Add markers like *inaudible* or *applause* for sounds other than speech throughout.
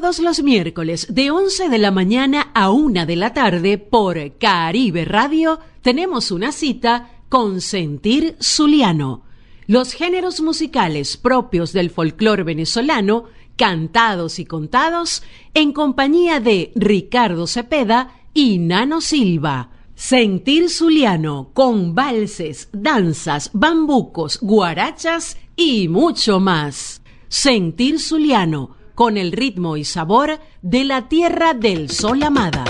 todos los miércoles de 11 de la mañana a 1 de la tarde por Caribe Radio tenemos una cita con Sentir Zuliano. Los géneros musicales propios del folclore venezolano, cantados y contados, en compañía de Ricardo Cepeda y Nano Silva. Sentir Zuliano con valses, danzas, bambucos, guarachas y mucho más. Sentir Zuliano con el ritmo y sabor de la tierra del sol amada.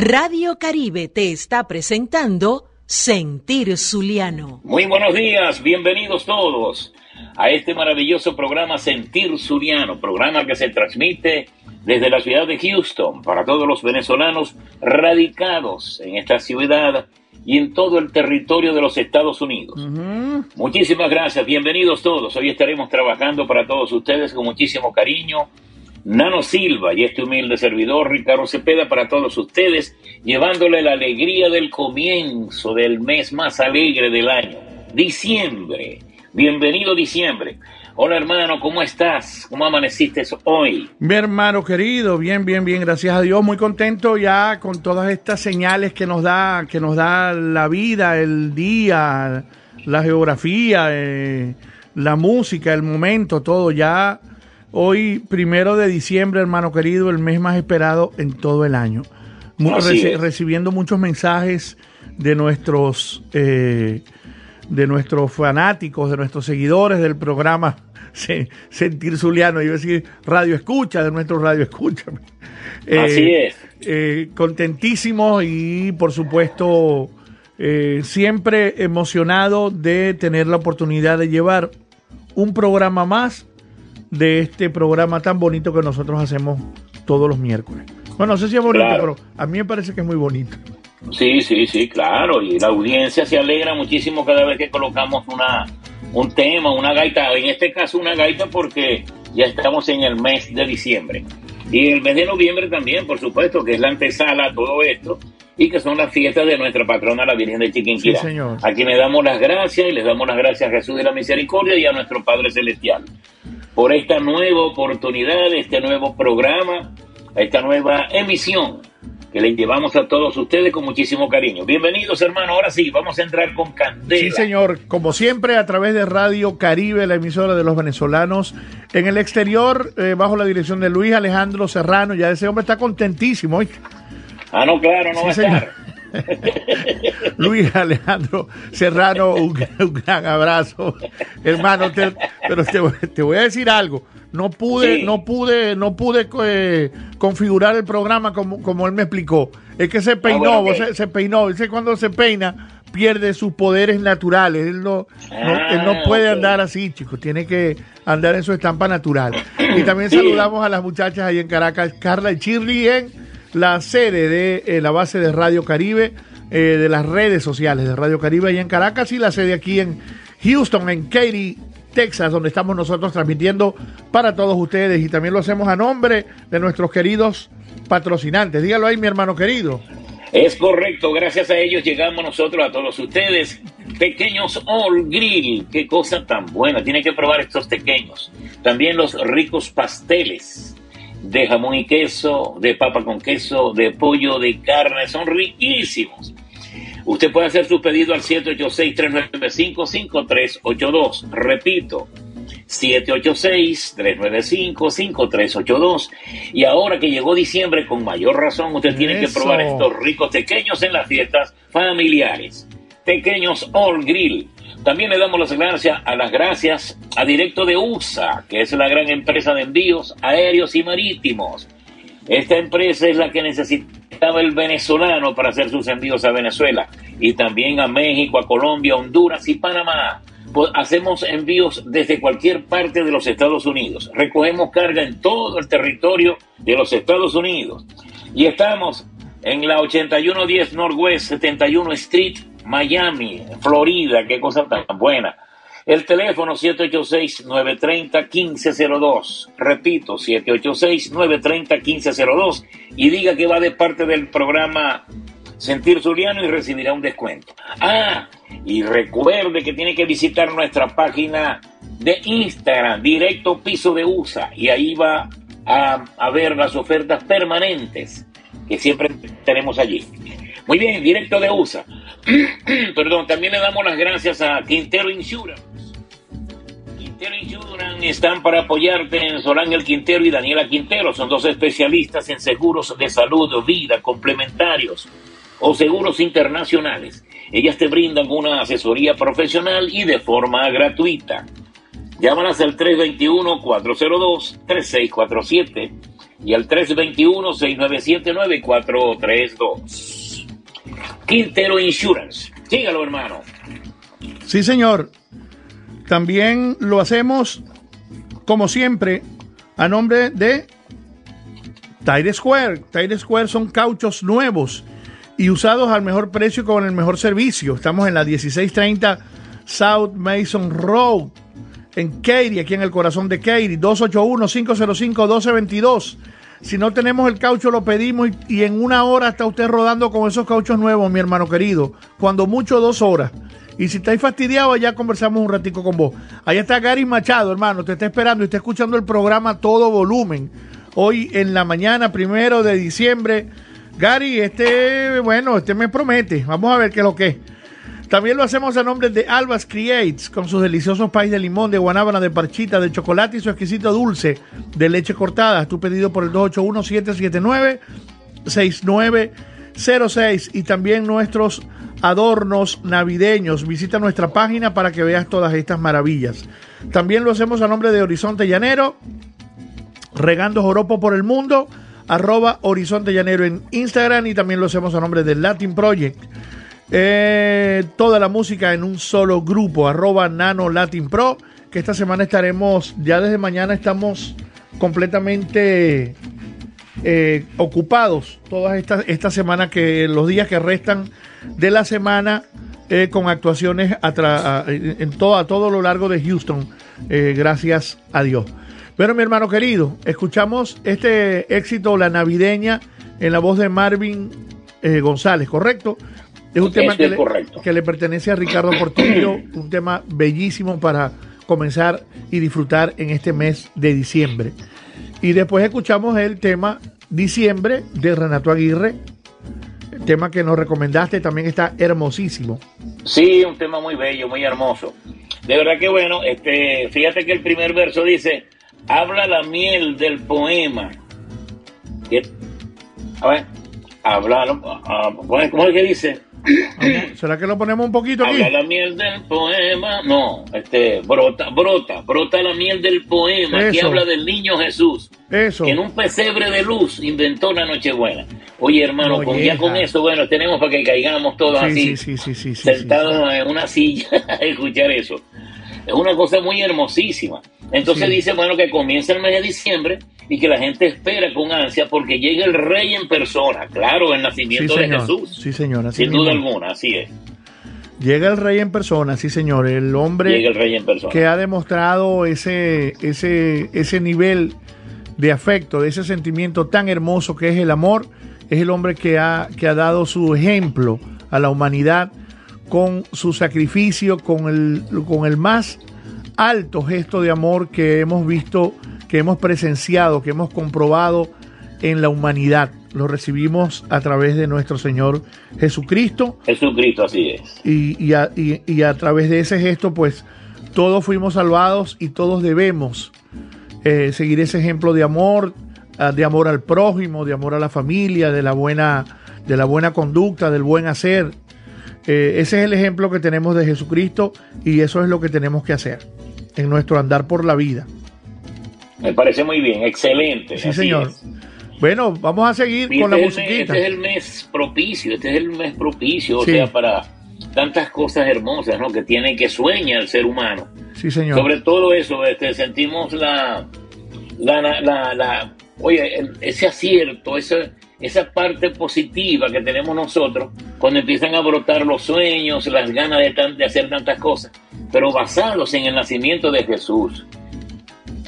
Radio Caribe te está presentando Sentir Zuliano. Muy buenos días, bienvenidos todos a este maravilloso programa Sentir Zuliano, programa que se transmite desde la ciudad de Houston para todos los venezolanos radicados en esta ciudad y en todo el territorio de los Estados Unidos. Muchísimas gracias, bienvenidos todos. Hoy estaremos trabajando para todos ustedes con muchísimo cariño Nano Silva y este humilde servidor Ricardo Cepeda para todos ustedes, llevándole la alegría del comienzo del mes más alegre del año, diciembre. Bienvenido diciembre. Hola hermano, ¿cómo estás? ¿Cómo amaneciste hoy? Mi hermano querido, bien, bien, bien, gracias a Dios, muy contento ya con todas estas señales que nos da, que nos da la vida, el día, la geografía, eh, la música, el momento, todo ya Hoy, primero de diciembre, hermano querido, el mes más esperado en todo el año. Reci- es. recibiendo muchos mensajes de nuestros eh, de nuestros fanáticos, de nuestros seguidores del programa *laughs* Se- Sentir Zuliano, iba a decir radio escucha, de nuestro radio escucha. Así es. eh, contentísimos y por supuesto eh, siempre emocionado de tener la oportunidad de llevar un programa más de este programa tan bonito que nosotros hacemos todos los miércoles. Bueno, no sé si es bonito, Claro. pero a mí me parece que es muy bonito. Sí, sí, sí, claro. Y la audiencia se alegra muchísimo cada vez que colocamos una, un tema, una gaita. En este caso, una gaita porque ya estamos en el mes de diciembre. Y el mes de noviembre también, por supuesto, que es la antesala a todo esto y que son las fiestas de nuestra patrona, la Virgen de Chiquinquirá. Sí, señor. a quien le damos las gracias y les damos las gracias a Jesús de la Misericordia y a nuestro Padre Celestial por esta nueva oportunidad, este nuevo programa, esta nueva emisión que le llevamos a todos ustedes con muchísimo cariño. Bienvenidos, hermano. Ahora sí, vamos a entrar con candela. Sí, señor. Como siempre, a través de Radio Caribe, la emisora de los venezolanos. En el exterior, eh, bajo la dirección de Luis Alejandro Serrano. Ya ese hombre está contentísimo. ¿oíste? Ah, no, claro, no Sí, va a estar. *laughs* Luis Alejandro Serrano, un, un gran abrazo. Hermano, te- pero te, voy- te voy a decir algo. No pude, Sí. no pude, no pude eh, configurar el programa como, como él me explicó. Es que se peinó, bueno, ok. vos se, se peinó. Dice cuando se peina, pierde sus poderes naturales. Él no, no- Ah, él no puede andar así, chicos. Tiene que andar en su estampa natural. Y también Sí. saludamos a las muchachas ahí en Caracas, Carla y Shirley en la sede de eh, la base de Radio Caribe, eh, de las redes sociales de Radio Caribe ahí en Caracas y la sede aquí en Houston, en Katy, Texas, donde estamos nosotros transmitiendo para todos ustedes y también lo hacemos a nombre de nuestros queridos patrocinantes. Dígalo ahí, mi hermano querido. Es correcto, gracias a ellos llegamos nosotros a todos ustedes. Pequeños All Grill, qué cosa tan buena, tienen que probar estos pequeños. También los ricos pasteles de jamón y queso, de papa con queso, de pollo, de carne, son riquísimos. Usted puede hacer su pedido al 786-395-5382. Repito, 786-395-5382. Y ahora que llegó diciembre, con mayor razón, usted tiene que probar estos ricos pequeños en las fiestas familiares. Pequeños All Grill. También le damos las gracias a las gracias a Directo de USA, que es la gran empresa de envíos aéreos y marítimos. Esta empresa es la que necesitaba el venezolano para hacer sus envíos a Venezuela y también a México, a Colombia, Honduras y Panamá. Pues hacemos envíos desde cualquier parte de los Estados Unidos. Recogemos carga en todo el territorio de los Estados Unidos. Y estamos en la 8110 Northwest 71 Street, Miami, Florida. Qué cosa tan buena. El teléfono 786-930-1502. Repito, 786-930-1502. Y diga que va de parte del programa Sentir Zuliano y recibirá un descuento. Ah, y recuerde que tiene que visitar nuestra página de Instagram, Directo Piso de USA. Y ahí va a, a ver las ofertas permanentes que siempre tenemos allí. Muy bien, Directo de USA. *clears throat* Perdón, también le damos las gracias a Quintero Insurance. Quintero Insurance están para apoyarte en Solángel Quintero y Daniela Quintero. Son dos especialistas en seguros de salud, vida, complementarios o seguros internacionales. Ellas te brindan una asesoría profesional y de forma gratuita. Llámalas al 321-402-3647 y al 321-697-9432. Quintero Insurance. Sígalo, hermano. Sí, señor. También lo hacemos, como siempre, a nombre de Tire Square. Tire Square son cauchos nuevos y usados al mejor precio con el mejor servicio. Estamos en la 1630 South Mason Road, en Katy, aquí en el corazón de Katy, 281-505-1222. Si no tenemos el caucho, lo pedimos y, en una hora está usted rodando con esos cauchos nuevos, mi hermano querido. Cuando mucho, dos horas. Y si estáis fastidiados, ya conversamos un ratico con vos. Ahí está Gary Machado, hermano, te está esperando y está escuchando el programa todo volumen. Hoy en la mañana, primero de diciembre. Gary, este, bueno, este me promete. Vamos a ver qué es lo que es. También lo hacemos a nombre de Albas Creates, con sus deliciosos país de limón, de guanábana, de parchita, de chocolate y su exquisito dulce de leche cortada. Tu pedido por el 281-779-6906. Y también nuestros adornos navideños. Visita nuestra página para que veas todas estas maravillas. También lo hacemos a nombre de Horizonte Llanero, regando joropo por el mundo, arroba Horizonte Llanero en Instagram y también lo hacemos a nombre del Latin Project. Eh, toda la música en un solo grupo, arroba Nano Latin Pro, que esta semana estaremos, ya desde mañana estamos completamente eh, ocupados todas esta, esta semana, que los días que restan de la semana eh, con actuaciones a en todo, a todo lo largo de Houston, gracias a Dios. Pero mi hermano querido, escuchamos este éxito, la navideña, en la voz de Marvin González, ¿correcto? Es un tema que es le, correcto. que le pertenece a Ricardo Portillo, *clears throat* un tema bellísimo para comenzar y disfrutar en este mes de diciembre. Y después escuchamos el tema Diciembre de Renato Aguirre, el tema que nos recomendaste, también está hermosísimo. Sí, un tema muy bello, muy hermoso. De verdad que bueno, este, fíjate que el primer verso dice, habla la miel del poema. ¿Qué? A ver, habla, ah, ¿cómo es- cómo es que dice? ¿Será que lo ponemos un poquito aquí? Habla la miel del poema. No, este, brota, brota, brota la miel del poema que Eso. habla del niño Jesús. Eso. Que en un pesebre de luz inventó la Nochebuena. Oye, hermano, con, ya con eso, bueno, tenemos para que caigamos todos Sí, así, sí, sí, sí, sí, sí, sentados en una silla *laughs* a escuchar eso. Es una cosa muy hermosísima. Entonces dice, bueno, que comienza el mes de diciembre y que la gente espera con ansia porque llega el rey en persona. Claro, el Sí, nacimiento de. Jesús. Sí, señor. así Sin duda alguna, así es. Llega el rey en persona, sí, señor. El hombre Llega el rey en persona. que ha demostrado ese, ese, ese nivel de afecto, de ese sentimiento tan hermoso que es el amor, es el hombre que ha, que ha dado su ejemplo a la humanidad con su sacrificio, con el, con el más alto gesto de amor que hemos visto, que hemos presenciado, que hemos comprobado en la humanidad. Lo recibimos a través de nuestro Señor Jesucristo Jesucristo, así es. y, y a, y- y a través de ese gesto, pues todos fuimos salvados y todos debemos eh, seguir ese ejemplo de amor, ah, de amor al prójimo, de amor a la familia, de la buena, de la buena conducta, del buen hacer. Eh, ese es el ejemplo que tenemos de Jesucristo y eso es lo que tenemos que hacer en nuestro andar por la vida. Me parece muy bien, excelente. Sí, señor. es. Bueno, vamos a seguir Y con la este, es el mes, musiquita. este es el mes propicio, este es el mes propicio, Sí. o sea, para tantas cosas hermosas, ¿no? Que tiene, que sueña el ser humano. Sí, señor. Sobre todo eso, este, sentimos la, la, la, la- la- oye, ese acierto, esa, esa parte positiva que tenemos nosotros cuando empiezan a brotar los sueños, las ganas de, tan- de hacer tantas cosas, pero basados en el nacimiento de Jesús.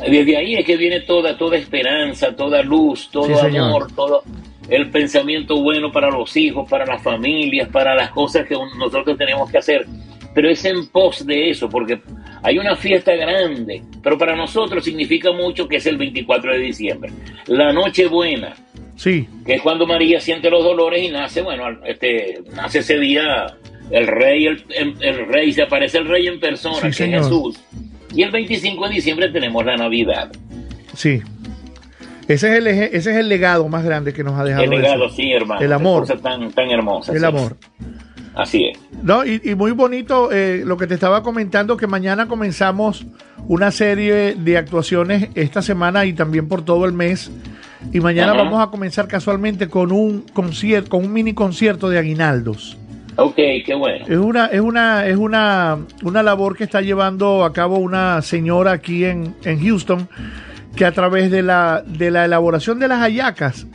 Desde ahí es que viene toda, toda esperanza, toda luz, todo Sí, señor. amor, todo el pensamiento bueno para los hijos, para las familias, para las cosas que nosotros tenemos que hacer. Pero es en pos de eso, porque hay una fiesta grande, pero para nosotros significa mucho que es el 24 de diciembre. La noche buena, Sí, que es cuando María siente los dolores y nace, bueno, este, nace ese día el rey, el, el- el rey, se aparece el rey en persona, Sí, que señor. es Jesús. Y el 25 de diciembre tenemos la Navidad. sí. Ese es el, ese es el legado más grande que nos ha dejado El legado, eso. sí, hermano. El amor. cosa tan, tan hermosa. El sí. amor. Así es. No, y, y muy bonito eh, lo que te estaba comentando, que mañana comenzamos una serie de actuaciones esta semana y también por todo el mes. Y mañana Ajá. vamos a comenzar casualmente con un concierto, con un mini concierto de aguinaldos. Ok, qué bueno. Es una, es una, es una, una labor que está llevando a cabo una señora aquí en, en Houston, que a través de la, de la elaboración de las hallacas,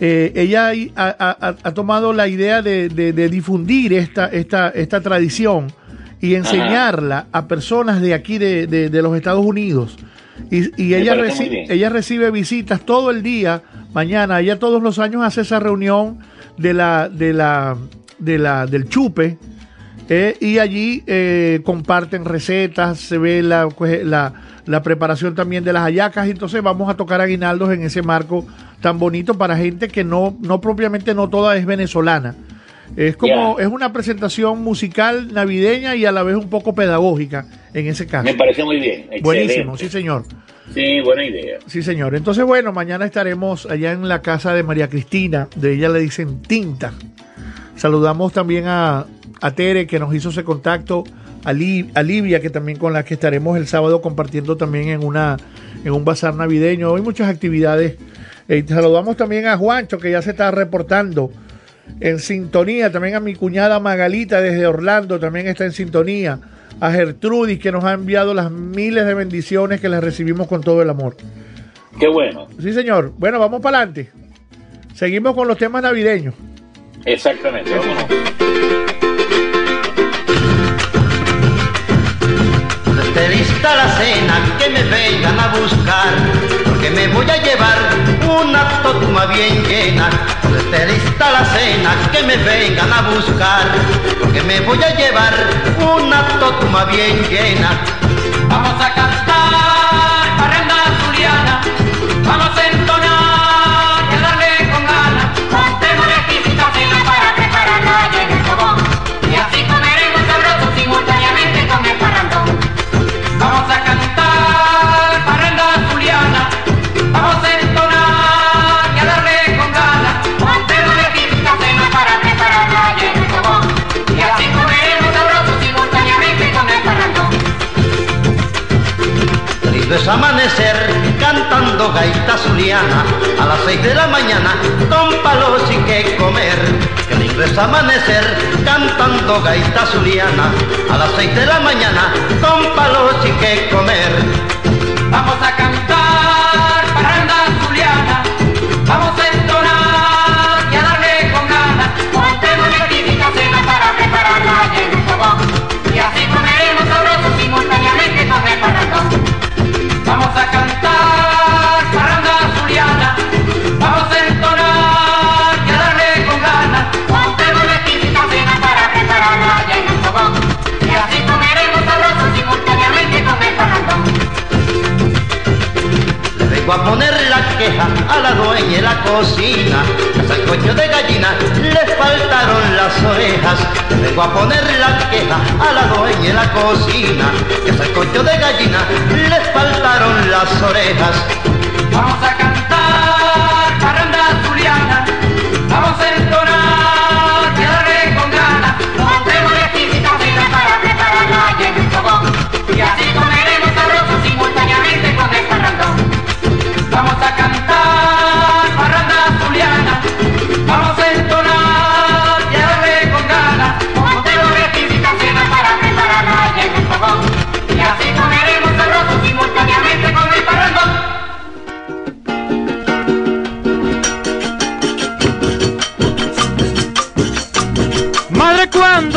eh, ella ha, ha- ha- ha tomado la idea de, de- de difundir esta, esta, esta tradición y enseñarla a personas de aquí de, de- los Estados Unidos. Y, y ella, parece muy reci- bien. ella recibe visitas todo el día, mañana, ella todos los años hace esa reunión de la, de la, de la, del chupe, Eh, y allí eh, comparten recetas, se ve la, pues, la, la preparación también de las hallacas. y Entonces vamos a tocar aguinaldos en ese marco tan bonito para gente que no, no propiamente no toda es venezolana. Es como, es una presentación musical navideña y a la vez un poco pedagógica en ese caso. Me parece muy bien. Excelente. Buenísimo, sí señor. Sí, buena idea. Sí, señor. Entonces, bueno, mañana estaremos allá en la casa de María Cristina. De ella le dicen tinta. Saludamos también a, a Tere, que nos hizo ese contacto. A, Li- a Livia, que también con la que estaremos el sábado compartiendo también en, una, en un bazar navideño. Hay muchas actividades. Eh, saludamos también a Juancho, que ya se está reportando en sintonía. También a mi cuñada Magalita desde Orlando, también está en sintonía. A Gertrudis, que nos ha enviado las miles de bendiciones que les recibimos con todo el amor. Qué bueno. Sí, señor. Bueno, vamos para adelante. Seguimos con los temas navideños. Exactamente. Vámonos. Cuando esté lista la cena, que me vengan a buscar, porque me voy a llevar una totuma bien llena. Cuando esté lista la cena, que me vengan a buscar, porque me voy a llevar una totuma bien llena. Vamos a cantar parranda zuliana, vamos a entonar es amanecer cantando gaita zuliana a las seis de la mañana con palos y que comer. Qué lindo es amanecer cantando gaita zuliana a las seis de la mañana con palos y que comer. Vamos a cantar parranda zuliana, vamos a cantar parranda zuliana, vamos a entonar y a darle con ganas. Montemos típica cena para prepararla y en el fogón, y así comeremos sabroso simultáneamente con el parrandón. Vengo a poner a la dueña de la cocina. Que al coño de gallina le faltaron las orejas. Vengo a poner la queja a la dueña de la cocina. Que al coño de gallina le faltaron las orejas. Vamos a cantar parranda zuliana, vamos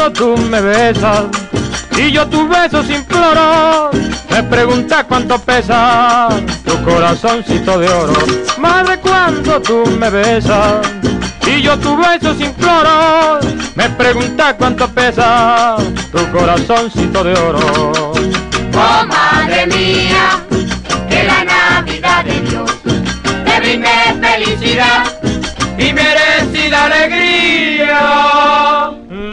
cuando tú me besas y yo tus besos imploro, me preguntas cuánto pesa tu corazoncito de oro. Madre, cuando tú me besas y yo tus besos imploro, me preguntas cuánto pesa tu corazoncito de oro. Oh madre mía, que la Navidad de Dios te brinde felicidad y merecida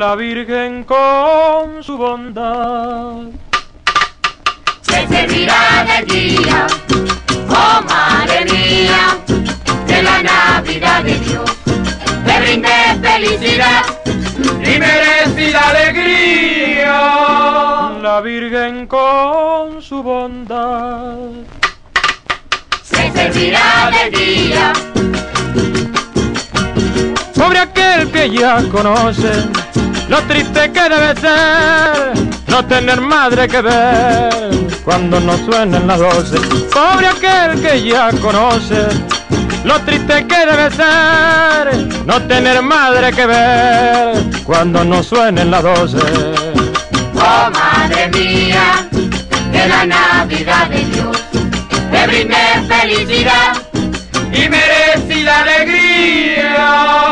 La Virgen con su bondad Se servirá de guía, oh madre mía, que la Navidad de Dios te brinde felicidad y merecida alegría. la Virgen con su bondad. Se servirá de guía, Sobre aquel que ya conoce lo triste que debe ser no tener madre que ver cuando no suenen las doce. Pobre aquel que ya conoce lo triste que debe ser no tener madre que ver cuando no suenen las doce. oh madre mía, que la Navidad de Dios te brinde felicidad y merecida alegría.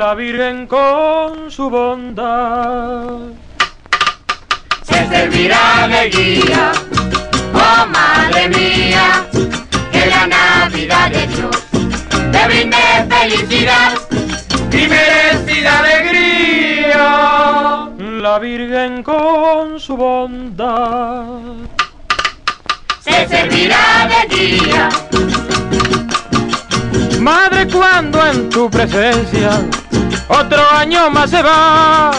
La Virgen con su bondad servirá de guía. Oh madre mía, que la Navidad de Dios te brinde felicidad y merecida alegría. La Virgen con su bondad Se servirá de guía. Madre, cuando en tu presencia otro año más se va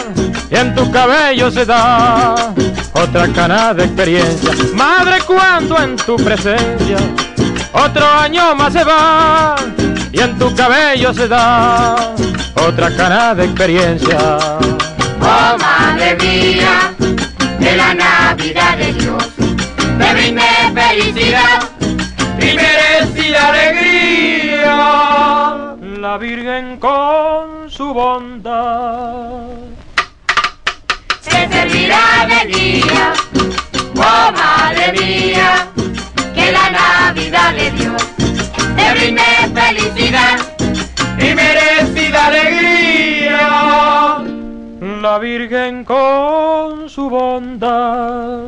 y en tu cabello se da otra cana de experiencia. Madre, cuando en tu presencia otro año más se va y en tu cabello se da otra cana de experiencia. Oh madre mía, que la Navidad de Dios te brinde felicidad y merecida alegría. La Virgen con su bondad Se servirá de día. Oh madre mía, que la Navidad de Dios te brinde felicidad y merecida alegría. la Virgen con su bondad.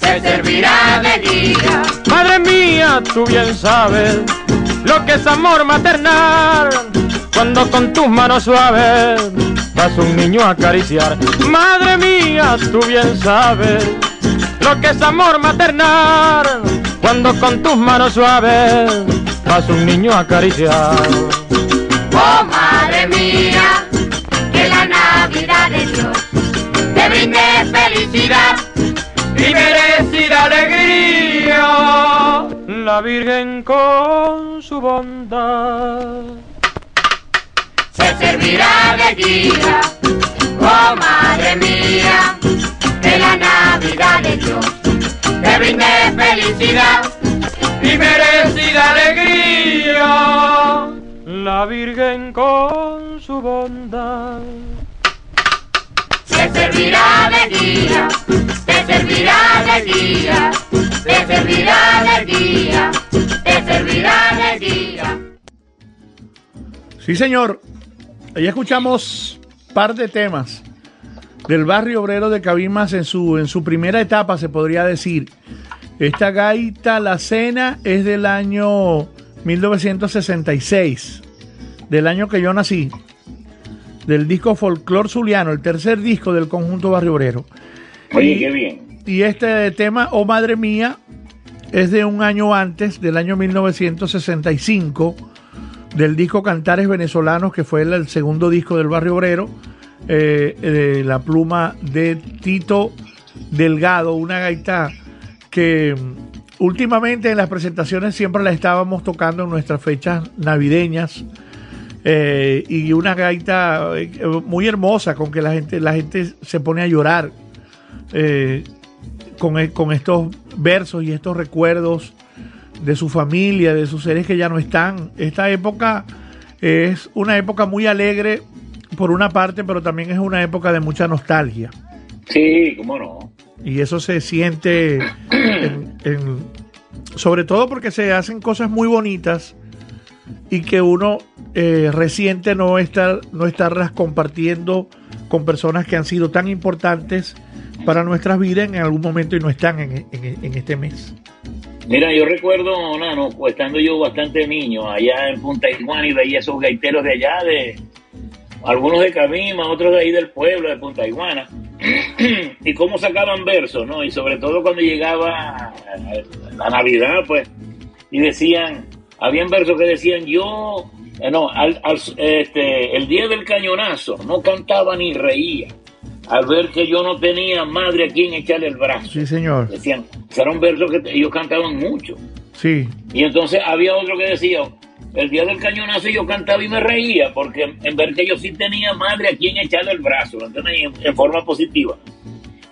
Se servirá de día. Madre mía, tú bien sabes lo que es amor maternal. Cuando con tus manos suaves vas un niño a acariciar. Madre mía, tú bien sabes lo que es amor maternal. Cuando con tus manos suaves vas un niño a acariciar. Oh madre mía, que la Navidad de Dios te brinde felicidad y merecida alegría. La Virgen con su bondad. Se servirá de guía. Oh madre mía, que la Navidad de Dios te brinde felicidad y merecida alegría. La Virgen con su bondad. Te servirá de guía, te servirá de guía, te servirá de guía, te servirá de guía. Sí, señor. Ahí escuchamos par de temas del barrio obrero de Cabimas en su, en su primera etapa, se podría decir. Esta gaita, la cena, es del año 1966, del año que yo nací, del disco Folklore Zuliano, el tercer disco del conjunto barrio obrero. Oye, Y- qué bien. Y este tema, Oh Madre Mía, es de un año antes, del año 1965, del disco Cantares Venezolanos, que fue el, el segundo disco del Barrio Obrero, eh, eh, la pluma de Tito Delgado, una gaita que mm, últimamente en las presentaciones siempre la estábamos tocando en nuestras fechas navideñas. Eh, y una gaita eh, muy hermosa con que la gente, la gente se pone a llorar eh, con, e- con estos versos y estos recuerdos de su familia, de sus seres que ya no están. Esta época es una época muy alegre por una parte, pero también es una época de mucha nostalgia. Sí, cómo no. Y eso se siente en- en- sobre todo porque se hacen cosas muy bonitas y que uno eh, resiente no estar, no estarlas compartiendo con personas que han sido tan importantes para nuestras vidas en algún momento y no están en, en- en este mes. Mira, yo recuerdo, Nano, pues, estando yo bastante niño allá en Punta Iguana y veía esos gaiteros de allá, de algunos de Cabima, otros de ahí del pueblo, de Punta Iguana, *clears throat* y cómo sacaban versos, ¿no? Y sobre todo cuando llegaba la Navidad, pues, y decían, habían versos que decían, yo, eh, no, al, al- este, el día del cañonazo, no cantaba ni reía, al ver que yo no tenía madre a quien echarle el brazo. Sí, señor. Decían, era un verso que ellos cantaban mucho. Sí, Y entonces había otro que decía, el día del cañonazo yo cantaba y me reía, porque en ver que yo sí tenía madre a quien echarle el brazo, En, en forma positiva.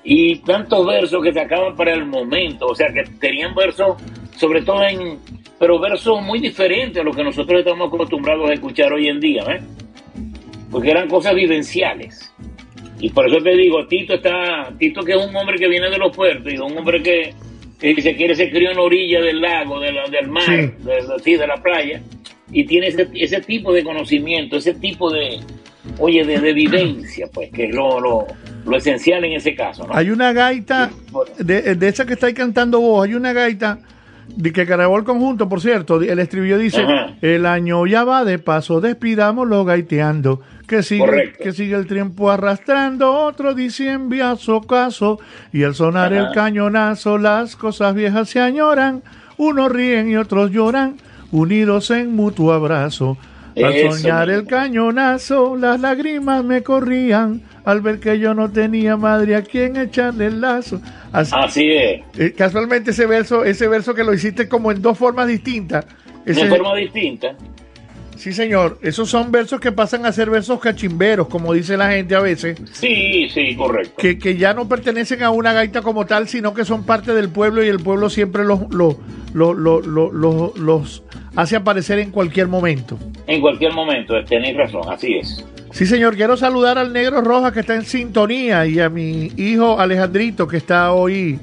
Y tantos versos que sacaban para el momento, o sea, que tenían versos, sobre todo en, pero versos muy diferentes a los que nosotros estamos acostumbrados a escuchar hoy en día, ¿ves? Porque eran cosas vivenciales. Y por eso te digo, Tito está, Tito que es un hombre que viene de los puertos y un hombre que, que se quiere, se crió en la orilla del lago, de la- del mar, Sí. de, de- sí, de la playa, y tiene ese, ese tipo de conocimiento, ese tipo de, oye, de, de vivencia, pues, que es lo, lo, lo esencial en ese caso, ¿no? Hay una gaita, de, de esa que estáis cantando vos, hay una gaita de que el conjunto, por cierto, el estribillo dice, Ajá. el año ya va de paso, despidámoslo gaiteando, que sigue, Correcto. que sigue el tiempo arrastrando, otro diciembre a su caso, y al sonar el cañonazo, las cosas viejas se añoran, unos ríen y otros lloran, unidos en mutuo abrazo. Al Eso soñar el cañonazo, las lágrimas me corrían al ver que yo no tenía madre a quien echarle el lazo. Así- Así es, eh, casualmente ese verso, ese verso que lo hiciste como en dos formas distintas. ese- de forma distinta. sí, señor. Esos son versos que pasan a ser versos cachimberos, como dice la gente a veces, Sí, sí, correcto. que, que ya no pertenecen a una gaita como tal, sino que son parte del pueblo y el pueblo siempre los, los, los- los- los hace aparecer en cualquier momento. En cualquier momento, tenéis razón, así es. Sí, señor, quiero saludar al negro Roja que está en sintonía y a mi hijo Alejandrito que está hoy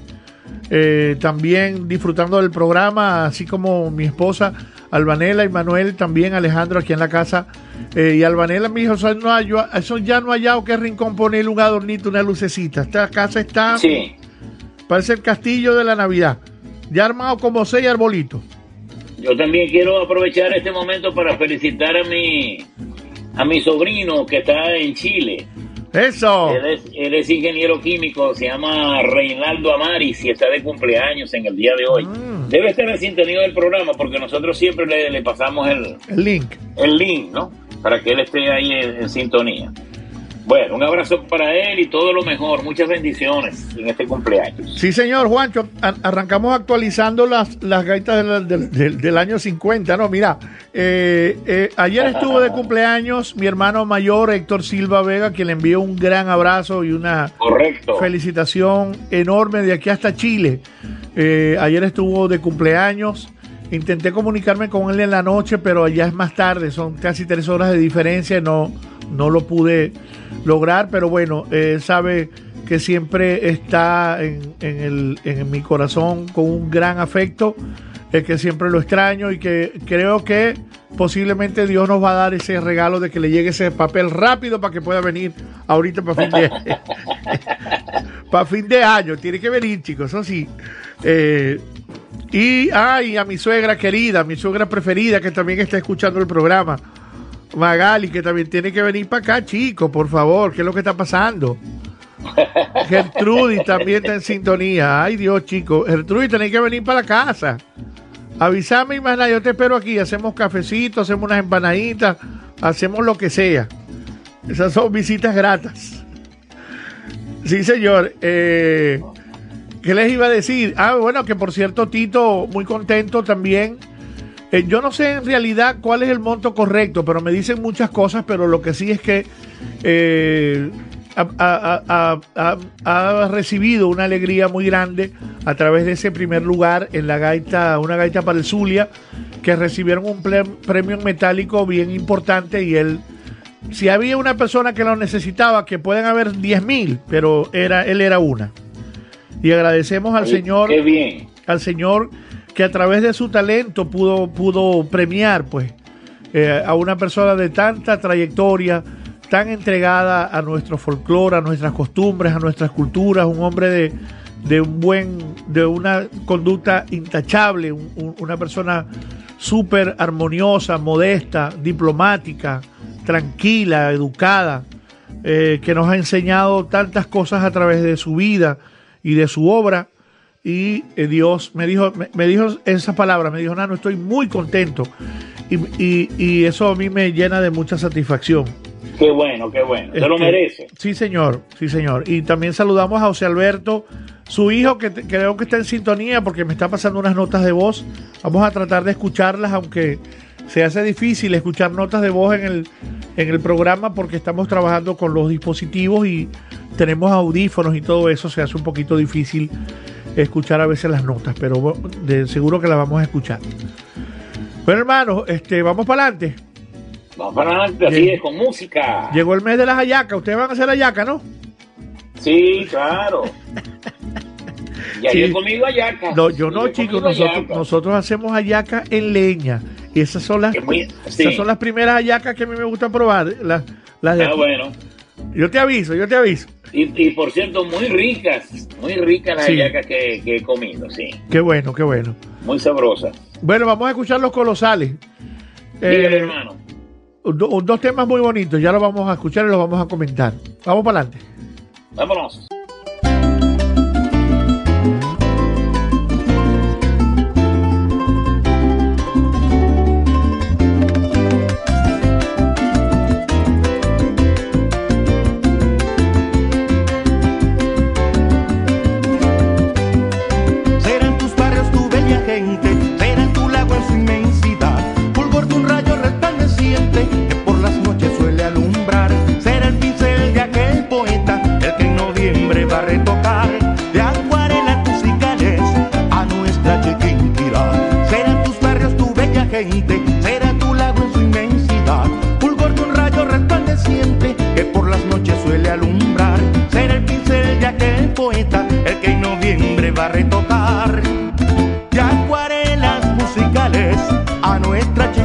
eh, también disfrutando del programa, así como mi esposa Albanela y Manuel, también Alejandro aquí en la casa. Eh, y Albanela, mi hijo, eso, no hay- eso ya no ha hallado qué rincón ponerle un adornito, una lucecita. Esta casa está, Sí, parece el castillo de la Navidad, ya armado como seis arbolitos. Yo también quiero aprovechar este momento para felicitar a mi, a mi sobrino que está en Chile. Eso. Él es, él es ingeniero químico, se llama Reinaldo Amaris y está de cumpleaños en el día de hoy. Mm. Debe estar en sintonía del programa porque nosotros siempre le, le pasamos el, El link. el link, ¿no? Para que él esté ahí en, en sintonía. Bueno, un abrazo para él y todo lo mejor. Muchas bendiciones en este cumpleaños. Sí, señor Juancho, arrancamos actualizando las, las gaitas del, del- del- del año 50, ¿no? Mira, eh, eh, ayer estuvo de cumpleaños mi hermano mayor Héctor Silva Vega, quien le envió un gran abrazo y una Correcto. felicitación enorme de aquí hasta Chile. Eh, ayer estuvo de cumpleaños. Intenté comunicarme con él en la noche, pero ya es más tarde, son casi tres horas de diferencia, no, no lo pude lograr, pero bueno, sabe que siempre está en, en el- en mi corazón con un gran afecto, eh, que siempre lo extraño y que creo que posiblemente Dios nos va a dar ese regalo de que le llegue ese papel rápido para que pueda venir ahorita para fin de *laughs* para fin de año. Tiene que venir, chicos, eso sí. Eh, y ay, a mi suegra querida, mi suegra preferida que también está escuchando el programa. Magali, que también tiene que venir para acá, chicos, por favor, ¿qué es lo que está pasando? Gertrudis también está en sintonía. Ay, Dios, chicos. Gertrudis, tenéis que venir para la casa. Avísame, hermana, yo te espero aquí. Hacemos cafecito, hacemos unas empanaditas, hacemos lo que sea. Esas son visitas gratas. Sí, señor. Eh, ¿Qué les iba a decir? Ah, bueno, que por cierto, Tito, muy contento también. Eh, yo no sé en realidad cuál es el monto correcto, pero me dicen muchas cosas, pero lo que sí es que eh, ha, ha- ha- ha- ha recibido una alegría muy grande a través de ese primer lugar en la gaita, una gaita para el Zulia, que recibieron un premio en metálico bien importante y él si había una persona que lo necesitaba, que pueden haber 10 mil, pero era, él era una. Y agradecemos al Oye, Señor, Qué bien. al Señor que a través de su talento pudo, pudo premiar, pues, eh, a una persona de tanta trayectoria, tan entregada a nuestro folclore, a nuestras costumbres, a nuestras culturas, un hombre de, de un buen, de una conducta intachable, un- un- una persona súper armoniosa, modesta, diplomática, tranquila, educada, eh, que nos ha enseñado tantas cosas a través de su vida y de su obra. Y eh, Dios me dijo, me, me dijo esas palabras, me dijo, Nano, estoy muy contento. Y, y- y eso a mí me llena de mucha satisfacción. Qué bueno, qué bueno. Se lo Este, merece. Sí, señor, sí, señor. Y también saludamos a José Alberto, su hijo, que te- creo que está en sintonía porque me está pasando unas notas de voz. Vamos a tratar de escucharlas, aunque se hace difícil escuchar notas de voz en el, en el programa porque estamos trabajando con los dispositivos y tenemos audífonos y todo eso. Se hace un poquito difícil escuchar a veces las notas, pero bueno, de seguro que las vamos a escuchar. Bueno, hermano, este, vamos para adelante. Vamos para adelante, así es, con música. Llegó el mes de las hallacas. Ustedes van a hacer hallaca, ¿no? Sí, claro. *laughs* Ya Sí. yo he comido ayaca. No, yo no, chicos. Nosotros, nosotros hacemos hallaca en leña. Y esas son las, Es muy- sí. esas son las primeras hallacas que a mí me gusta probar. Las, las de Ah, yo te aviso, yo te aviso. Y, por cierto, muy ricas, muy ricas las sí. que, que, he comido, sí. Qué bueno, qué bueno. Muy sabrosas. Bueno, vamos a escuchar los colosales. Dígale, eh, hermano. Do, dos temas muy bonitos, ya los vamos a escuchar y los vamos a comentar. Vamos para adelante. Vámonos. será tu lago en su inmensidad, fulgor de un rayo resplandeciente que por las noches suele alumbrar, será el pincel de aquel poeta, el que en noviembre va a retocar. De acuarelas musicales a nuestra chica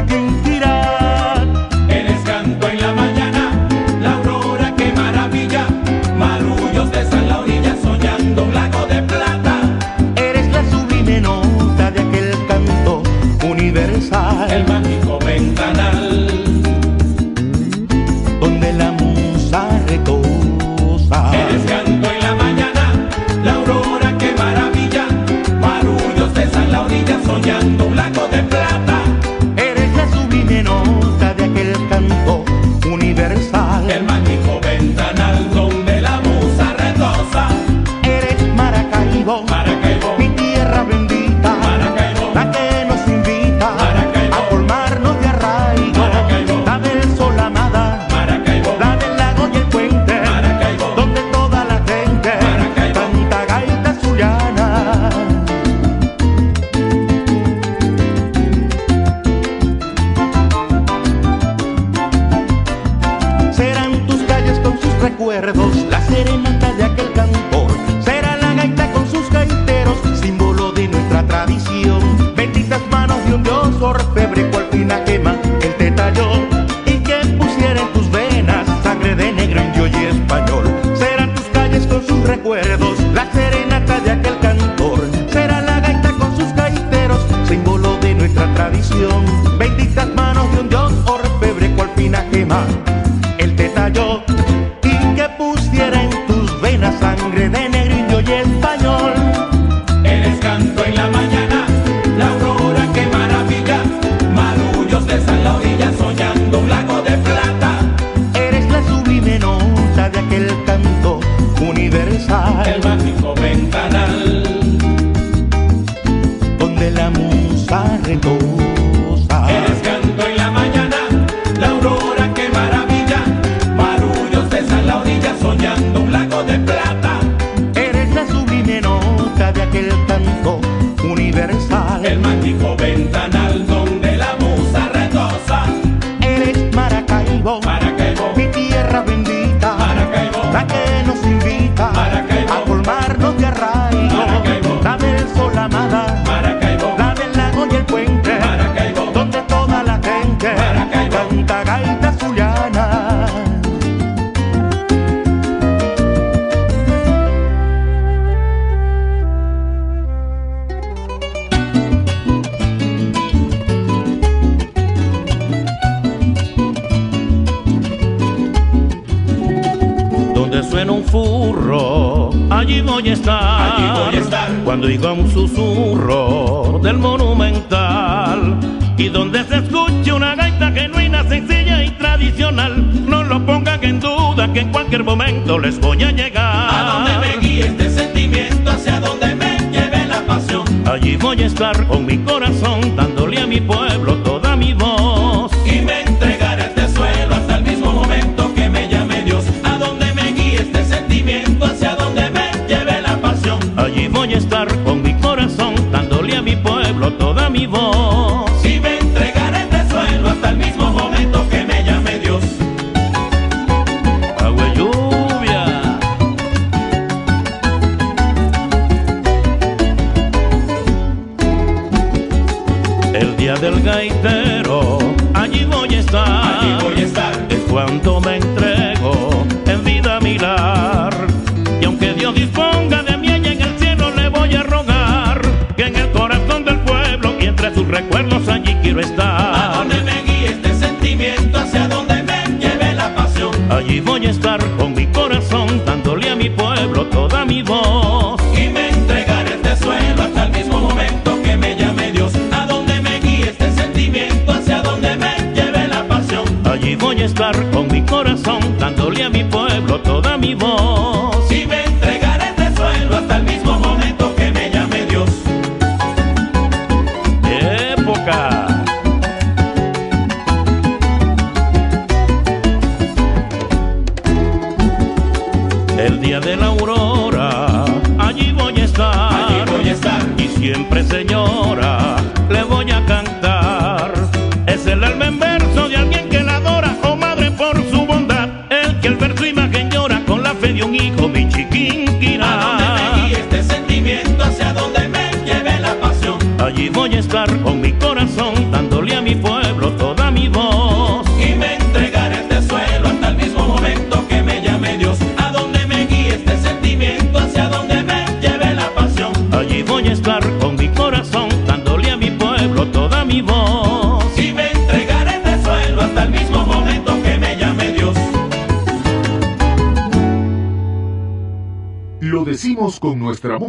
quiero estar.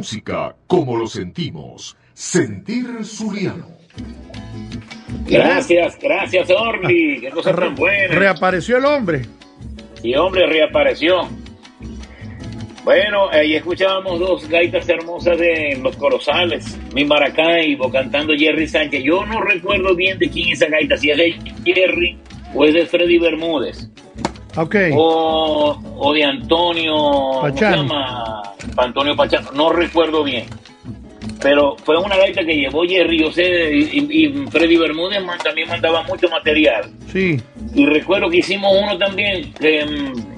Música, como lo sentimos. Sentir Zuliano. Gracias, gracias, Orly. Qué cosa tan buena. Reapareció el hombre. Y hombre, reapareció. Bueno, ahí escuchábamos dos gaitas hermosas de Los Corozales, Mi Maracaibo, cantando Jerry Sánchez. Yo no recuerdo bien de quién es esa gaita, si es de Jerry o es de Freddy Bermúdez. Ok. O, o de Antonio, ¿cómo se Pachano. llama? Antonio Pachano, no recuerdo bien. Pero fue una gaita que llevó Jerry, yo sé, y, y Freddy Bermúdez también mandaba mucho material. Sí. Y recuerdo que hicimos uno también que mm,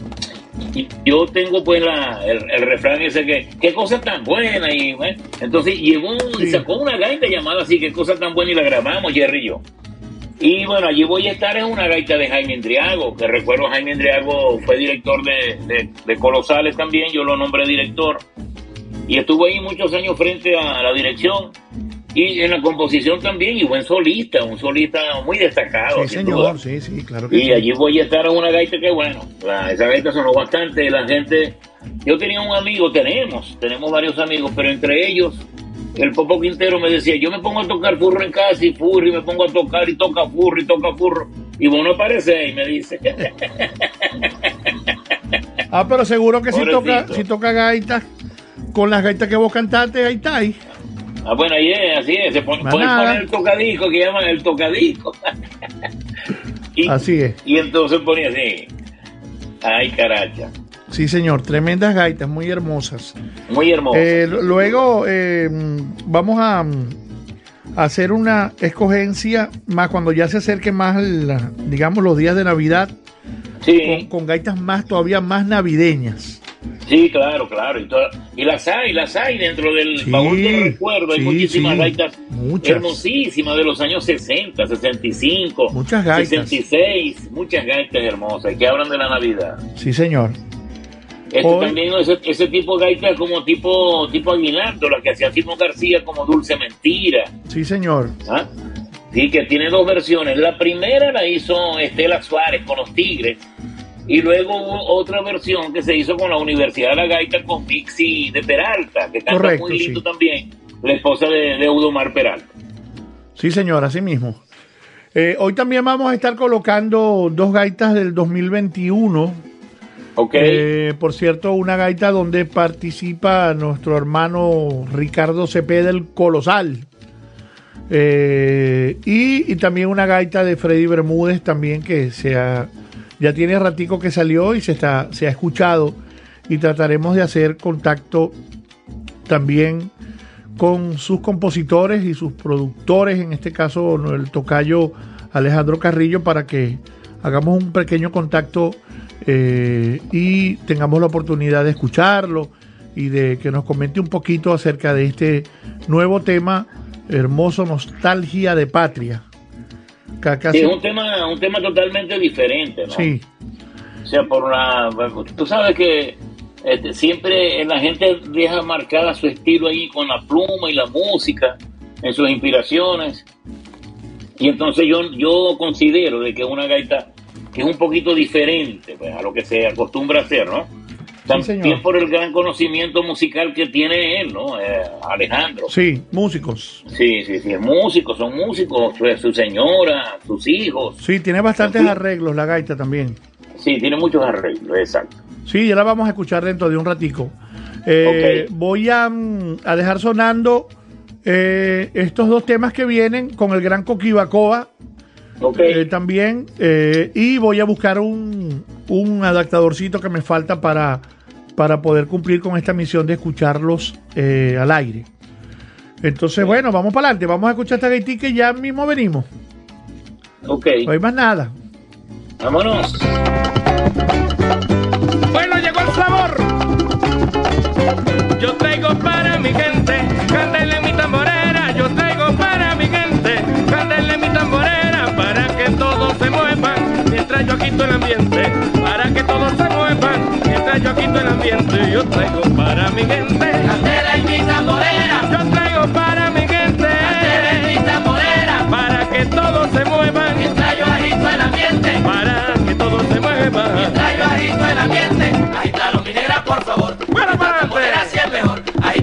y yo tengo pues la, el, el refrán ese que qué cosa tan buena y bueno, entonces llevó y Sí. sacó una gaita llamada así qué cosa tan buena y la grabamos Jerry y yo y bueno allí voy a estar es una gaita de Jaime Endriago que recuerdo Jaime Endriago fue director de, de, de Colosales también yo lo nombré director y estuvo ahí muchos años frente a la dirección y en la composición también y buen solista un solista muy destacado Sí, duda. señor. Sí, sí, claro que Y sí. allí voy a estar en una gaita que bueno, la- esa gaita sonó bastante, la gente, yo tenía un amigo, tenemos, tenemos varios amigos, pero entre ellos, el Popo Quintero me decía, yo me pongo a tocar furro en casa y furro, y me pongo a tocar y toca furro y toca furro, y vos no aparece y me dice, *laughs* Ah, pero seguro que si toca, si toca gaita, con las gaitas que vos cantaste, ahí está ahí. ah bueno, ahí es, así es, se pone, nada. poner el tocadisco que llaman el tocadisco. *laughs* y, Así es. y entonces ponía así, ay caracha, Sí, señor. Tremendas gaitas, muy hermosas. muy hermoso. Eh, luego eh, vamos a, a hacer una escogencia más cuando ya se acerque más, la- digamos, los días de Navidad, sí. con, con gaitas más todavía más navideñas. Sí, claro, claro. Y, toda- y las hay, las hay dentro del Sí, baúl del recuerdo. Hay sí, muchísimas sí, gaitas muchas. hermosísimas de los años 60, 65, Muchas gaitas. 66. Muchas gaitas hermosas que hablan de la Navidad. Sí, señor. Este Hoy- también, ese, ese tipo de gaitas como tipo, tipo Aguinaldo, la que hacía Simón García como Dulce Mentira. Sí, señor. ¿ah? Sí, que tiene dos versiones. La primera la hizo Estela Suárez con los Tigres. Y luego hubo otra versión que se hizo con la Universidad de la Gaita con Mixi de Peralta, que canta Correcto, muy lindo sí. también, la esposa de, de Eudomar Peralta. Sí, señor, así mismo. Eh, hoy también vamos a estar colocando dos gaitas del 2021. Eh, por cierto, una gaita donde participa nuestro hermano Ricardo Cepeda del Colosal. Eh, y, también una gaita de Freddy Bermúdez también que se ha- ya tiene ratico que salió y se, está, se ha escuchado y trataremos de hacer contacto también con sus compositores y sus productores, en este caso el tocayo Alejandro Carrillo, para que hagamos un pequeño contacto eh, y tengamos la oportunidad de escucharlo y de que nos comente un poquito acerca de este nuevo tema hermoso, Nostalgia de Patria. Sí, es un tema, un tema totalmente diferente, ¿no? sí, O sea, por una... Tú sabes que este, siempre la gente deja marcada su estilo ahí con la pluma y la música, en sus inspiraciones. Y entonces yo, yo considero de que una gaita que es un poquito diferente pues, a lo que se acostumbra a hacer, ¿no? También por el gran conocimiento musical que tiene él, ¿no? Eh, Alejandro. Sí, músicos. Sí, sí, sí, músicos, son músicos, su, su señora, sus hijos. Sí, tiene bastantes arreglos la gaita también. Sí, tiene muchos arreglos, exacto. Sí, ya la vamos a escuchar dentro de un ratico. Eh. Voy a, mm, a dejar sonando eh, estos dos temas que vienen con el gran Coquibacoa Eh, también. eh, y voy a buscar un, un adaptadorcito que me falta para, para poder cumplir con esta misión de escucharlos eh, al aire. Entonces, bueno, vamos para adelante. Vamos a escuchar esta gaitica y ya mismo venimos. Ok, No hay más nada. vámonos. Bueno, llegó el sabor. Yo traigo para mi gente, cántale mientras yo agito el ambiente. Para que todos se muevan, mientras yo agito el ambiente. Yo traigo para mi gente, Candela y mi tamborera, yo traigo para mi gente. Candela y mi tamborera, Para que todos se muevan, mientras yo agito el ambiente, para que todos se muevan. mientras yo agito el ambiente. Ahí está lo mi negra, por favor. Bueno, para Tamborera adelante. si es mejor. Ahí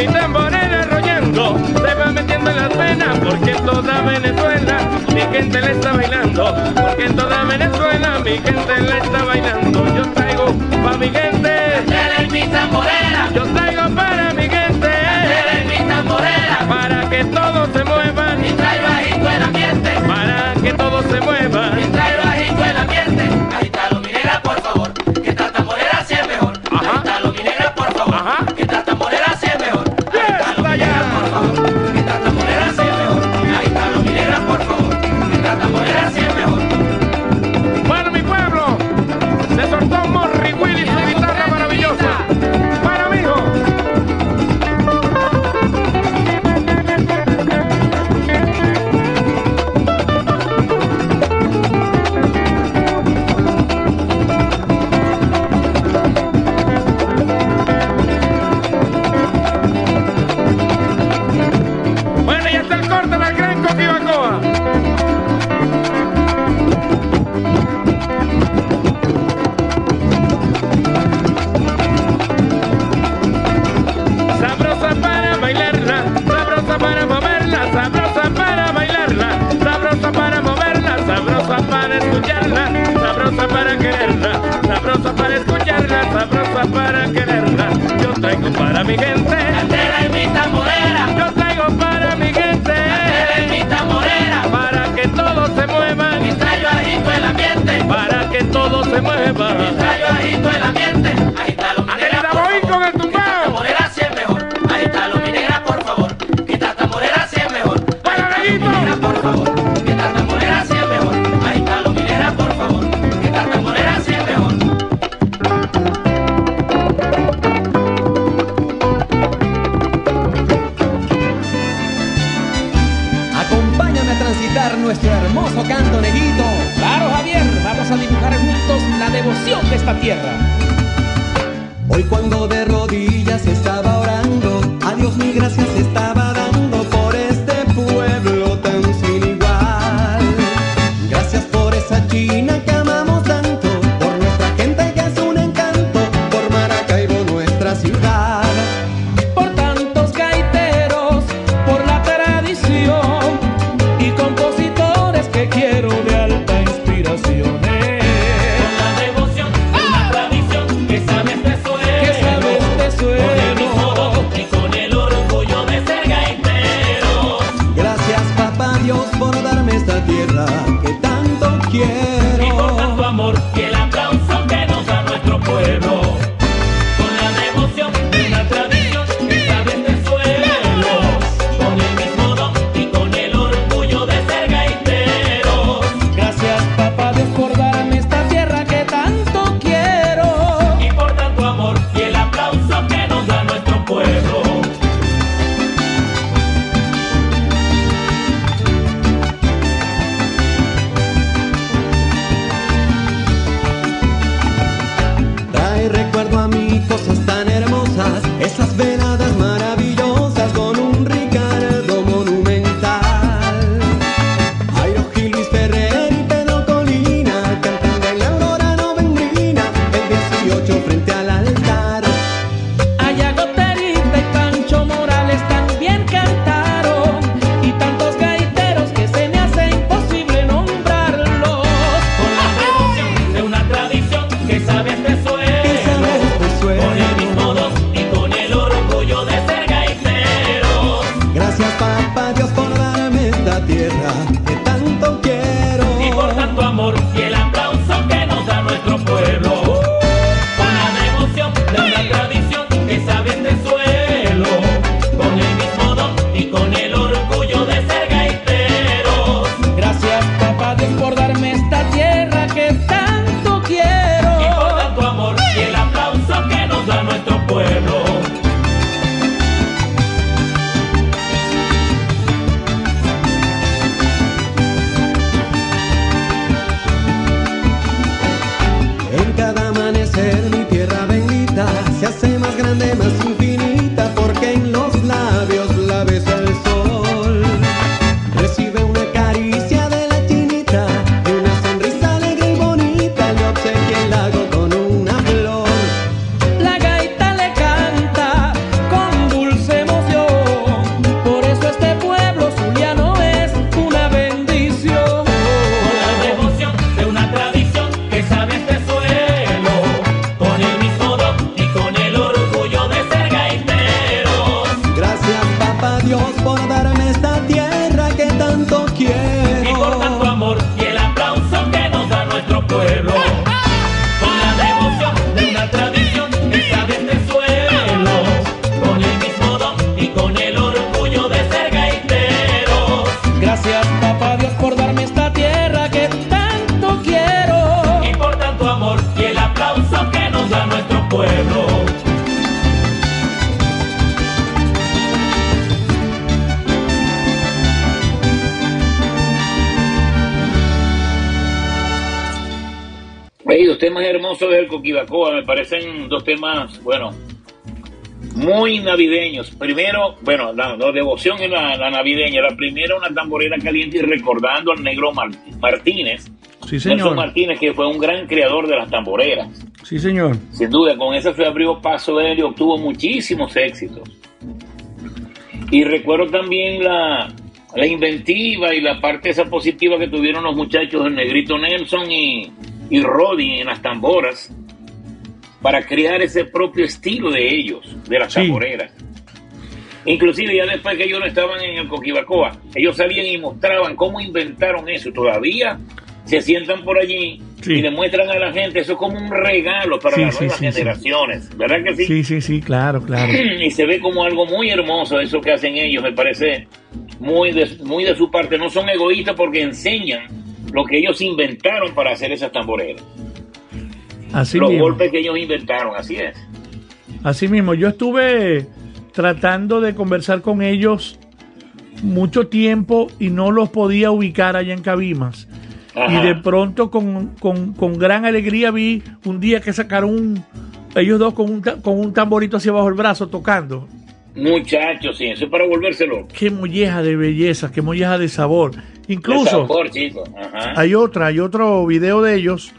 Mi tamborera enrollando se va metiendo en las venas. Porque en toda Venezuela mi gente le está bailando. Porque en toda Venezuela mi gente le está bailando. Yo traigo para mi gente. Y mi tamborera, Yo traigo para mi gente. Y mi tamborera. Para que todos se muevan. Mientras yo agito el ambiente, Para que todos se muevan. Temas, bueno, muy navideños. Primero, bueno, la, la devoción en la, la navideña. La primera, una tamborera caliente y recordando al negro Mar- Martínez. Sí, Nelson señor. Martínez, que fue un gran creador de las tamboreras. Sí, señor. Sin duda, con ese se abrió paso él y obtuvo muchísimos éxitos. Y recuerdo también la, la inventiva y la parte esa positiva que tuvieron los muchachos del Negrito Nelson y, y Roddy en las tamboras para crear ese propio estilo de ellos, de las Sí. tamboreras. Inclusive ya después que ellos no estaban en el Coquibacoa, ellos salían y mostraban cómo inventaron eso. Todavía se sientan por allí Sí. y le muestran a la gente, eso es como un regalo para Sí, las nuevas generaciones, ¿verdad que sí? Sí, sí, sí, claro, claro. *clears throat* y se ve como algo muy hermoso eso que hacen elos, me parece muy de, muy de su parte. No son egoístas porque enseñan lo que ellos inventaron para hacer esas tamboreras. Así los mismo. golpes que ellos inventaron, así es. Así mismo, yo estuve tratando de conversar con ellos mucho tiempo y no los podía ubicar allá en Cabimas. Ajá. Y de pronto con, con- con gran alegría vi un día que sacaron un, ellos dos con un, con un tamborito hacia abajo el brazo tocando. Muchachos, sí, eso es para volverse loco. Qué molleja de belleza, qué molleja de sabor. De Incluso sabor. Ajá. hay otra, hay otro video de ellos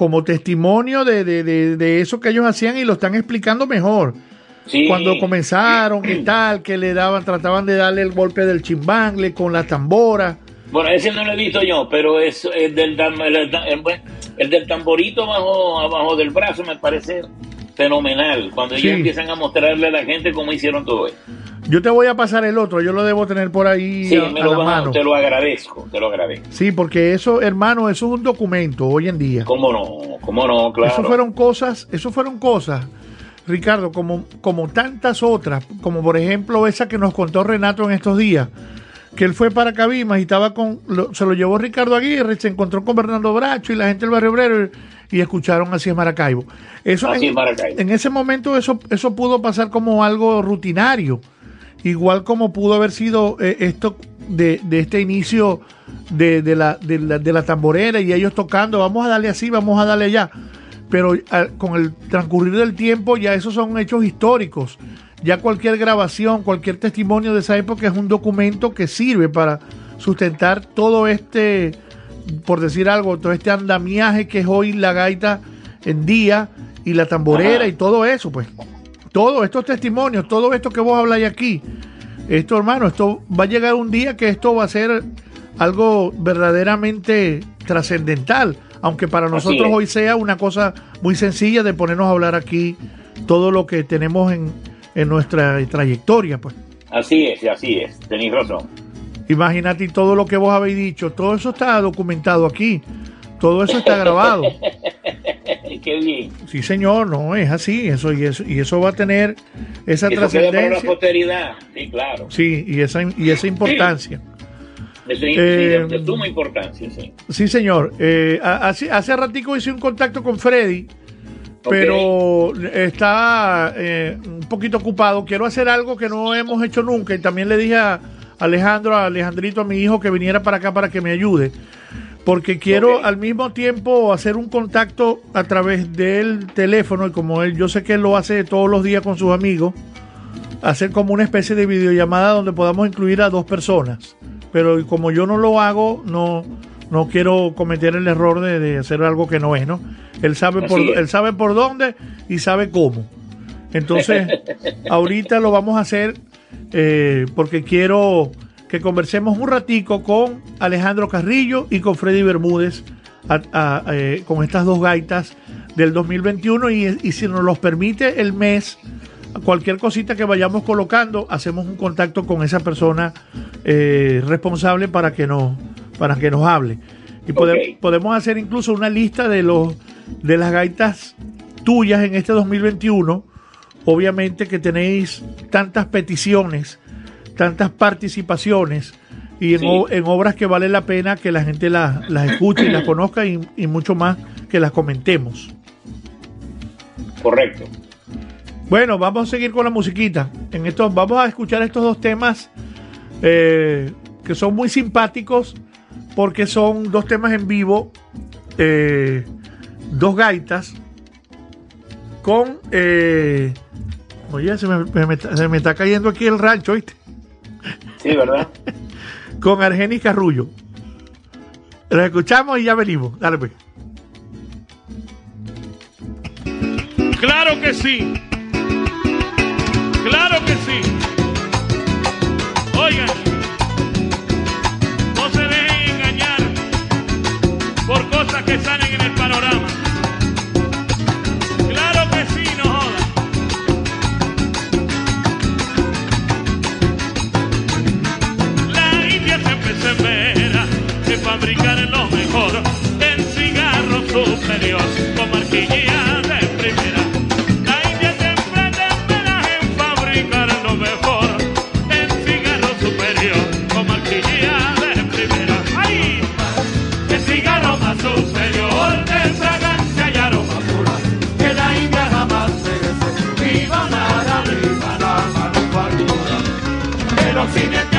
como testimonio de, de- de- de eso que ellos hacían y lo están explicando mejor. Sí. Cuando comenzaron y tal, que le daban, trataban de darle el golpe del chimbangle con la tambora. Bueno, ese no lo he visto yo, pero es el del, el, el- el- el del tamborito abajo, abajo del brazo me parece fenomenal. Cuando Sí. ellos empiezan a mostrarle a la gente cómo hicieron todo eso. Yo te voy a pasar el otro, yo lo debo tener por ahí Sí, a, me a lo la vas a- mano. te lo agradezco, te lo agradezco. Sí, porque eso, hermano, eso es un documento hoy en día. ¿Cómo no? ¿Cómo no? Claro. Eso fueron cosas, eso fueron cosas, Ricardo, como, como tantas otras, como por ejemplo esa que nos contó Renato en estos días, que él fue para Cabimas y estaba con, lo- se lo llevó Ricardo Aguirre, se encontró con Bernardo Bracho y la gente del barrio obrero y, y escucharon así es Maracaibo. Eso Así en, es Maracaibo. en ese momento eso, eso pudo pasar como algo rutinario, igual como pudo haber sido eh, esto de, de este inicio de, de la, de, la, de la tamborera y ellos tocando, vamos a darle así, vamos a darle allá. pero ah, con el transcurrir del tiempo ya esos son hechos históricos. Ya cualquier grabación, cualquier testimonio de esa época es un documento que sirve para sustentar todo este, por decir algo, todo este andamiaje que es hoy la gaita en día y la tamborera Ajá. y todo eso, pues. Todos estos testimonios, todo esto que vos habláis aquí, esto hermano, esto va a llegar un día que esto va a ser algo verdaderamente trascendental, aunque para nosotros hoy sea una cosa muy sencilla de ponernos a hablar aquí todo lo que tenemos en, en nuestra trayectoria, pues. Así es, así es, tenéis razón. Imagínate todo lo que vos habéis dicho, todo eso está documentado aquí, todo eso está grabado. *laughs* Qué bien. Sí, señor, no, es así, eso y eso, y eso va a tener esa Eso queda para la trascendencia. posteridad, sí, claro. Sí, y esa, y esa importancia. Eso es Eh, de, de suma importancia, sí. Sí, señor. Eh, hace, hace ratico hice un contacto con Freddy, pero está eh, un poquito ocupado. Quiero hacer algo que no hemos hecho nunca y también le dije a Alejandro, a Alejandrito, a mi hijo, que viniera para acá para que me ayude. Porque quiero al mismo tiempo hacer un contacto a través del teléfono y como él, yo sé que él lo hace todos los días con sus amigos, hacer como una especie de videollamada donde podamos incluir a dos personas. Pero como yo no lo hago, no, no quiero cometer el error de, de hacer algo que no es, ¿no? Él sabe, por, es. él sabe por dónde y sabe cómo. Entonces, *laughs* ahorita lo vamos a hacer eh, porque quiero que conversemos un ratico con Alejandro Carrillo y con Freddy Bermúdez a- a- eh, con estas dos gaitas del 2021 y, y si nos los permite el mes, cualquier cosita que vayamos colocando, hacemos un contacto con esa persona eh, responsable para que nos, para que nos hable. Y pode- podemos hacer incluso una lista de los de las gaitas tuyas en este 2021. Obviamente que tenéis tantas peticiones, tantas participaciones y en, Sí. o- en obras que vale la pena que la gente las, las escuche y las conozca y, y mucho más que las comentemos. Correcto. Bueno, vamos a seguir con la musiquita. En estos, vamos a escuchar estos dos temas eh, que son muy simpáticos porque son dos temas en vivo, eh, dos gaitas con... eh, oye, se me, me- me- se me está cayendo aquí el rancho, ¿viste? Sí, ¿verdad? *laughs* Con Argenis Carrullo. Lo escuchamos y ya venimos. Dale pues. Claro que sí. Claro que sí. Oigan, no se dejen engañar por cosas que salen fabricar lo mejor en cigarro superior con marquilla de primera. La India siempre te espera en fabricar lo mejor en cigarro superior con marquilla de primera. ¡Ay! El cigarro más superior de fragancia y aroma pura que la India jamás merece. ¡Viva la viva la manufactura! El occidente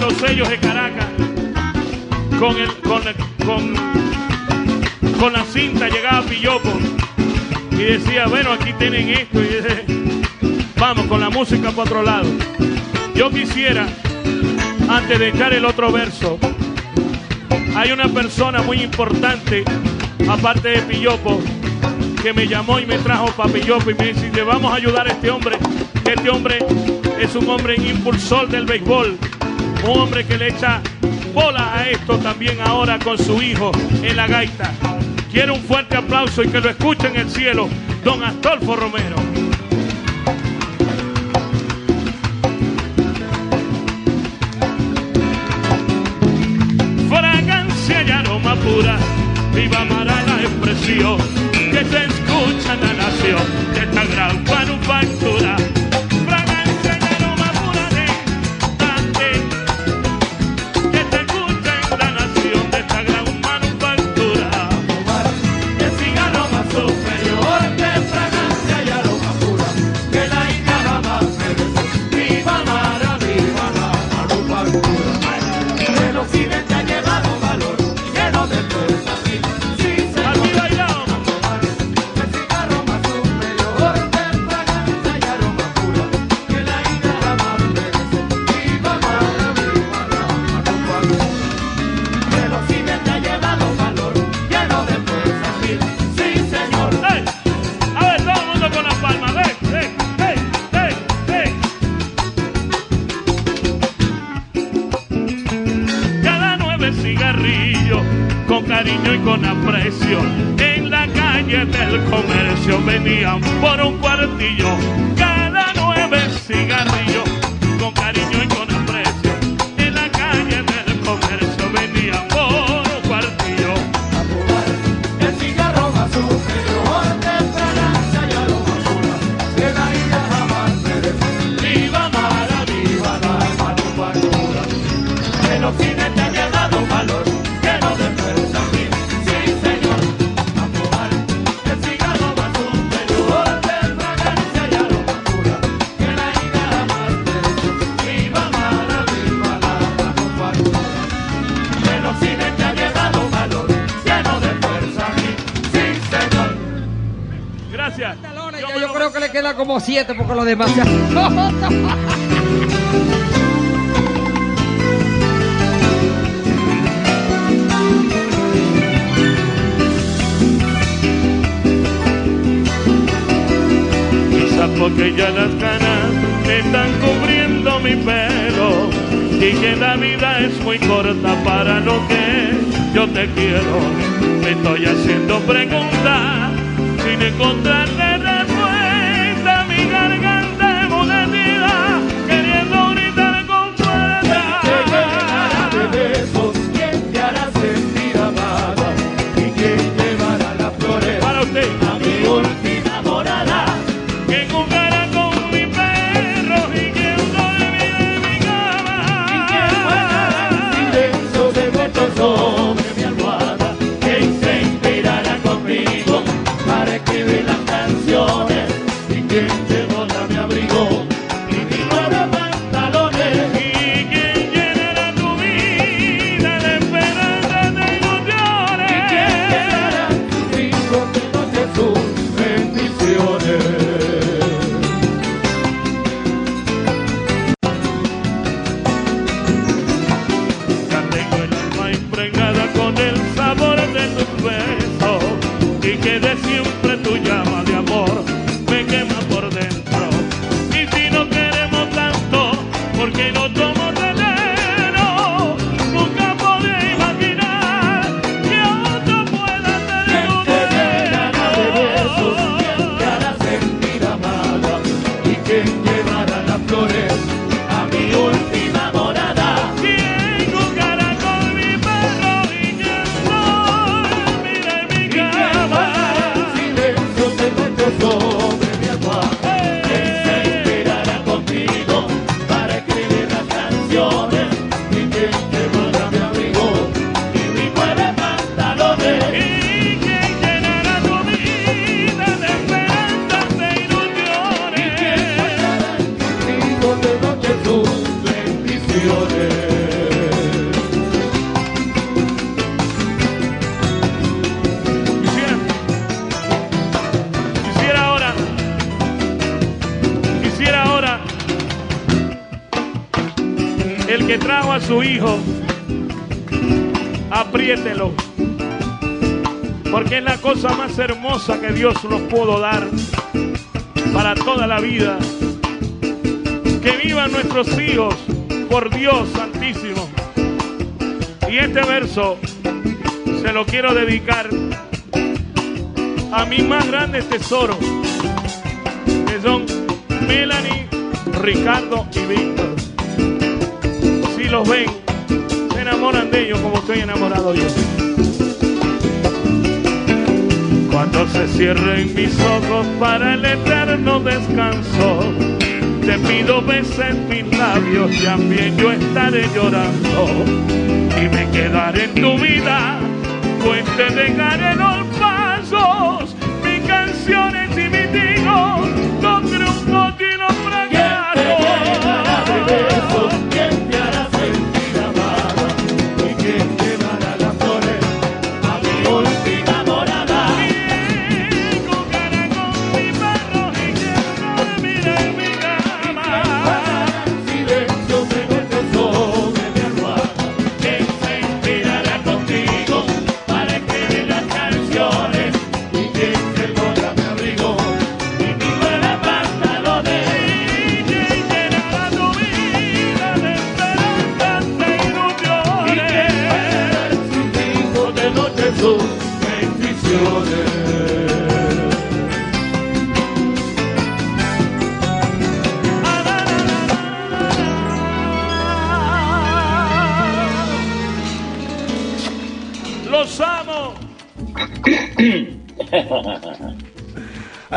los sellos de Caracas con el con, con, con la cinta llegaba Pillopo y decía bueno aquí tienen esto y *laughs* vamos con la música para otro lado yo quisiera antes de echar el otro verso hay una persona muy importante aparte de Pillopo que me llamó y me trajo para Pillopo y me dice le vamos a ayudar a este hombre que este hombre es un hombre impulsor del béisbol un hombre que le echa bola a esto también ahora con su hijo en la gaita. Quiero un fuerte aplauso y que lo escuche en el cielo, don Astolfo Romero. Fragancia y aroma pura, viva Mara la expresión que se escucha en la nación de esta gran manufactura. como siete porque los demás se *laughs* Quizás porque ya las ganas están cubriendo mi pelo y que la vida es muy corta para lo que yo te quiero. Me estoy haciendo preguntas sin encontrar Dios nos pudo dar para toda la vida. Que vivan nuestros hijos por Dios Santísimo. Y este verso se lo quiero dedicar a mi más grande tesoro, que son Melanie, Ricardo y Víctor. Si los ven, se enamoran de ellos como estoy enamorado yo. No se cierren mis ojos para el eterno descanso. Te pido beses mis labios, también yo estaré llorando. Y me quedaré en tu vida, pues te dejaré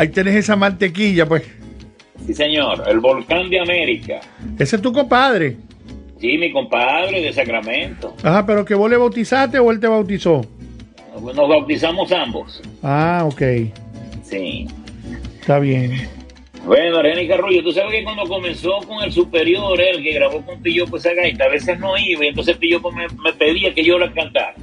Ahí tenés esa mantequilla, pues. Sí, señor, el volcán de América. Ese es tu compadre. Sí, mi compadre de Sacramento. Ajá, pero que vos le bautizaste o él te bautizó. Nos bautizamos ambos. Ah, ok. Sí. Está bien. Bueno, Argenis Carrullo, tú sabes que cuando comenzó con el superior, él que grabó con Pilloco esa gaita, a veces no iba, y entonces Pilloco me, me pedía que yo la cantara.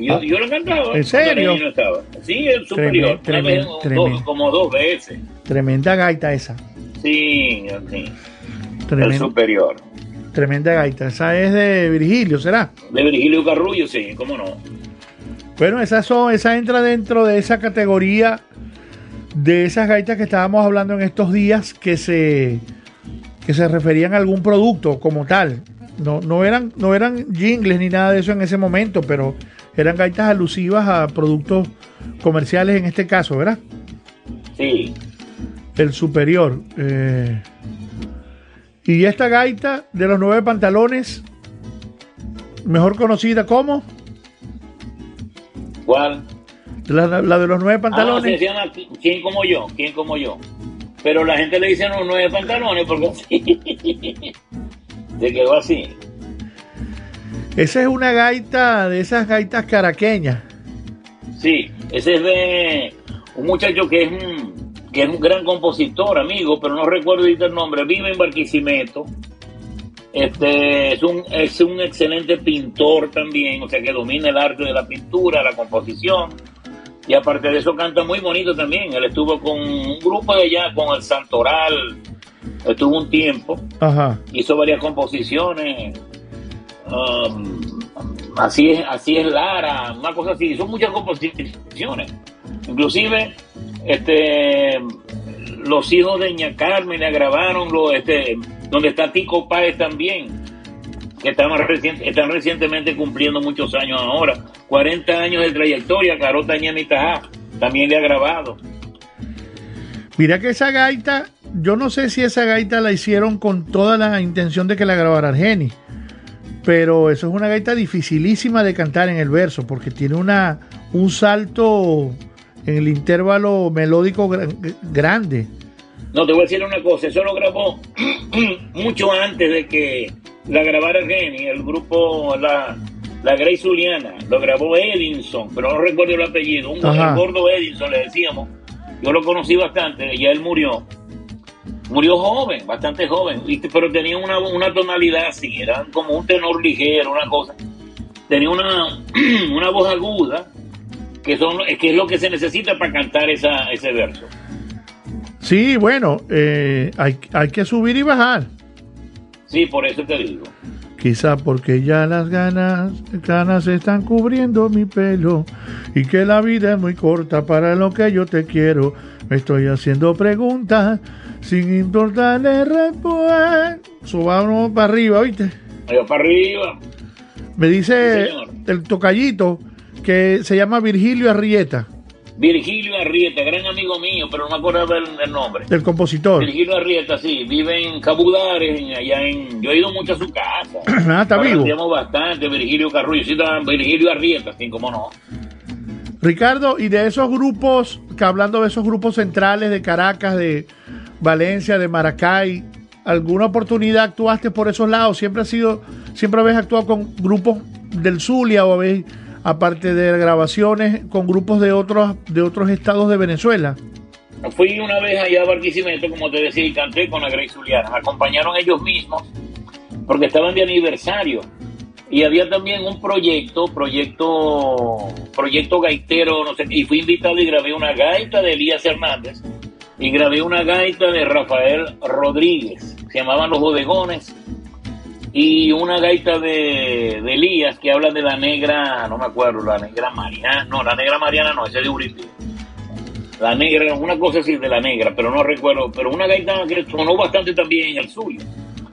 Yo, Ah. yo la cantaba. ¿En serio? estaba. Sí, el superior. Tremen- una tremen- como dos veces. Tremenda gaita esa. Sí, sí. El superior. tremenda gaita. Esa es de Virgilio, ¿será? De Virgilio Carrullo, sí, cómo no. Bueno, esa son, esa entra dentro de esa categoría de esas gaitas que estábamos hablando en estos días que se que se referían a algún producto como tal. No, no eran, no eran jingles ni nada de eso en ese momento, pero eran gaitas alusivas a productos comerciales en este caso, ¿verdad? Sí. El superior. eh. y esta gaita de los nueve pantalones, mejor conocida como ¿Cuál? la, la de los nueve Ah, pantalones. sí, se llama ¿Quién como yo? ¿Quién como yo? Pero la gente le dice los nueve pantalones porque así. *laughs* Se quedó así. Esa es una gaita de esas gaitas caraqueñas. Sí, ese es de un muchacho que es un, que es un gran compositor, amigo, pero no recuerdo ahorita el nombre. Vive en Barquisimeto. Este es un, es un excelente pintor también, o sea que domina el arte de la pintura, la composición. Y aparte de eso canta muy bonito también. Él estuvo con un grupo de allá, con el Santoral, estuvo un tiempo, Ajá. hizo varias composiciones. Um, así es, así es Lara, una cosa así, son muchas composiciones. Inclusive, este los hijos de Ña Carmen le grabaron lo, este, donde está Tico Páez también, que están, recien- están recientemente cumpliendo muchos años ahora, 40 años de trayectoria, Carota Ñamitajá también le ha grabado. Mira que esa gaita, yo no sé si esa gaita la hicieron con toda la intención de que la grabara Argeni, pero eso es una gaita dificilísima de cantar en el verso, porque tiene una un salto en el intervalo melódico gra- grande. No, te voy a decir una cosa, eso lo grabó *clears throat* mucho antes de que la grabara Genny, el grupo, la, la Grace Juliana, lo grabó Edinson, pero no recuerdo el apellido, un el gordo Edinson le decíamos, yo lo conocí bastante, ya él murió, murió joven, bastante joven, pero tenía una, una tonalidad así, era como un tenor ligero, una cosa, tenía una, *clears throat* una voz aguda, que, son, que es lo que se necesita para cantar esa, ese verso. Sí, bueno, eh, hay, hay que subir y bajar. Sí, por eso te digo. Quizá porque ya las ganas, ganas están cubriendo mi pelo y que la vida es muy corta para lo que yo te quiero. Me estoy haciendo preguntas sin importarle respuesta. Subamos para arriba, ¿viste? Allá para arriba. Me dice Sí, el tocallito que se llama Virgilio Arrieta, Virgilio Arrieta, gran amigo mío, pero no me acuerdo del, del nombre. el compositor. Virgilio Arrieta, sí, vive en Cabudares, en- allá en... Yo he ido mucho a su casa. *clears throat* Ah, está vivo. Aprendíamos bastante, Virgilio Carrullo, sí, Virgilio Arrieta, sí, cómo no. Ricardo, y de esos grupos, hablando de esos grupos centrales de Caracas, de Valencia, de Maracay, ¿alguna oportunidad actuaste por esos lados? ¿Siempre has sido, siempre habéis actuado con grupos del Zulia o habéis, aparte de grabaciones, con grupos de otros, de otros estados de Venezuela? Fui una vez allá a Barquisimeto, como te decía, y canté con la Grace Juliana. Me acompañaron ellos mismos, porque estaban de aniversario. Y había también un proyecto, proyecto, proyecto gaitero, no sé, y fui invitado y grabé una gaita de Elías Hernández y grabé una gaita de Rafael Rodríguez, se llamaban Los Bodegones, y una gaita de, de Elías que habla de la negra, no me acuerdo, la negra Mariana, no, la negra Mariana no, ese es de Uribe. La negra, una cosa así de la negra, pero no recuerdo, pero una gaita que sonó bastante también en el suyo,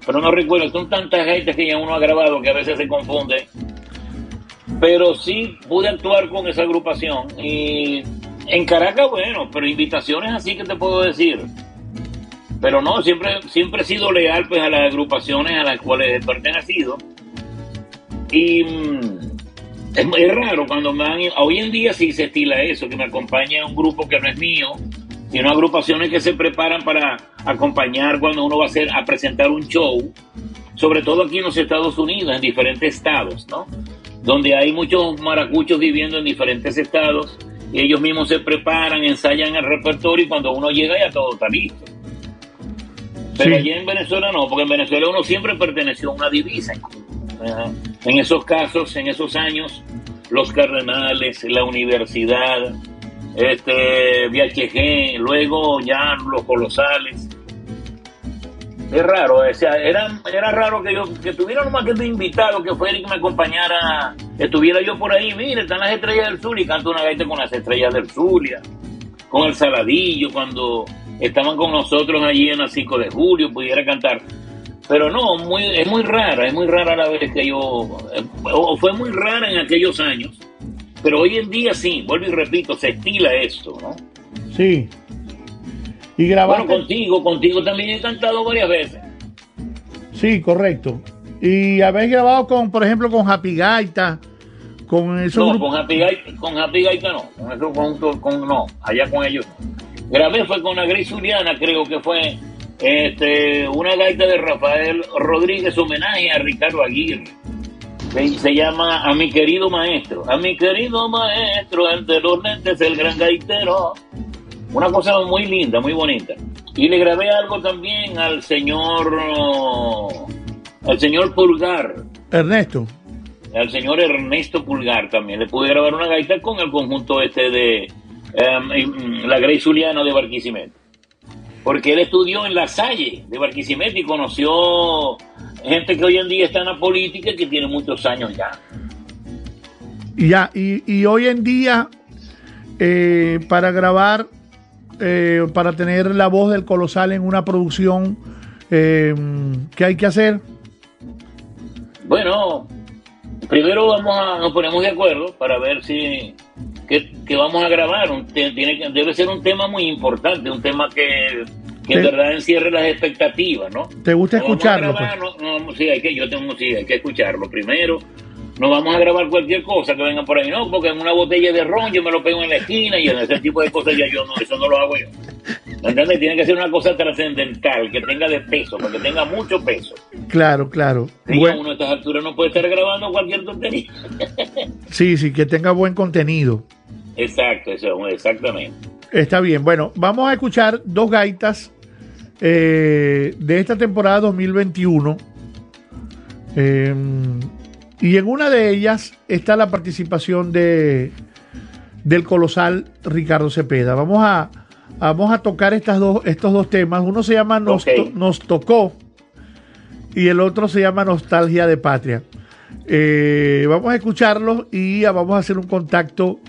pero no recuerdo, son tantas gaitas que ya uno ha grabado que a veces se confunde. Pero sí pude actuar con esa agrupación y en Caracas, bueno, pero invitaciones así que te puedo decir. Pero no, siempre, siempre he sido leal pues a las agrupaciones a las cuales he pertenecido. Y mm, Es, es raro cuando me han... Hoy en día sí se estila eso, que me acompañe un grupo que no es mío, sino agrupaciones que se preparan para acompañar cuando uno va a hacer a presentar un show, sobre todo aquí en los Estados Unidos, en diferentes estados, ¿no? Donde hay muchos maracuchos viviendo en diferentes estados y ellos mismos se preparan, ensayan el repertorio y cuando uno llega ya todo está listo. Pero Sí. allí en Venezuela no, porque en Venezuela uno siempre perteneció a una divisa. Ajá. En esos casos, en esos años, los cardenales, la universidad, este VHG, luego ya los colosales. Es raro, o sea, era, era raro que yo que tuviera nomás que invitado que fuera y que me acompañara, estuviera yo por ahí, mire, están las estrellas del sur y canto una gaita con las estrellas del Zulia, con el Saladillo, cuando estaban con nosotros allí en el 5 de julio, pudiera cantar. Pero no, muy, es muy rara, es muy rara la vez que yo, eh, o fue muy rara en aquellos años, pero hoy en día sí, vuelvo y repito, se estila esto, ¿no? Sí. Y grabaste. Bueno, contigo, contigo también he cantado varias veces. Sí, correcto. Y habéis grabado con, por ejemplo, con Happy Gaita, con esos No, grupos. con Happy Gaita, con Happy Gaita no, con eso conjunto, con no, allá con ellos. no. Grabé fue con la Grace Juliana, creo que fue este, una gaita de Rafael Rodríguez, homenaje a Ricardo Aguirre. Se, llama A mi querido maestro, a mi querido maestro, el de los lentes, el gran gaitero. Una cosa muy linda, muy bonita. Y le grabé algo también al señor, al señor Pulgar, Ernesto. al señor Ernesto Pulgar también. Le pude grabar una gaita con el conjunto este de em, em, la Grey Zuliana de Barquisimeto. Porque él estudió en La Salle de Barquisimeto y conoció gente que hoy en día está en la política y que tiene muchos años ya. Ya, y, y hoy en día, eh, para grabar, eh, para tener la voz del colosal en una producción, eh, ¿qué hay que hacer? Bueno, primero vamos a, nos ponemos de acuerdo para ver si que, que vamos a grabar. Un tiene que, debe ser un tema muy importante, un tema que, que en verdad encierre las expectativas, ¿no? ¿Te gusta No escucharlo? pues? no, no, sí, hay que, yo tengo, sí, hay que escucharlo primero. No vamos a grabar cualquier cosa que venga por ahí, no, porque en una botella de ron yo me lo pego en la esquina y en ese tipo de cosas ya yo no, eso no lo hago yo. ¿Me entiendes? Tiene que ser una cosa trascendental, que tenga de peso, porque tenga mucho peso. Claro, claro. Sí, Buen- uno a estas alturas no puede estar grabando cualquier tontería. *laughs* sí, sí, que tenga buen contenido. Exacto, eso, exactamente. Está bien. Bueno, vamos a escuchar dos gaitas eh, de esta temporada 2021. Eh, y en una de ellas está la participación de del colosal Ricardo Cepeda. Vamos a, vamos a tocar estas dos, estos dos temas. Uno se llama Nos, Ok. to- Nos tocó y el otro se llama Nostalgia de Patria. Eh, vamos a escucharlos y vamos a hacer un contacto,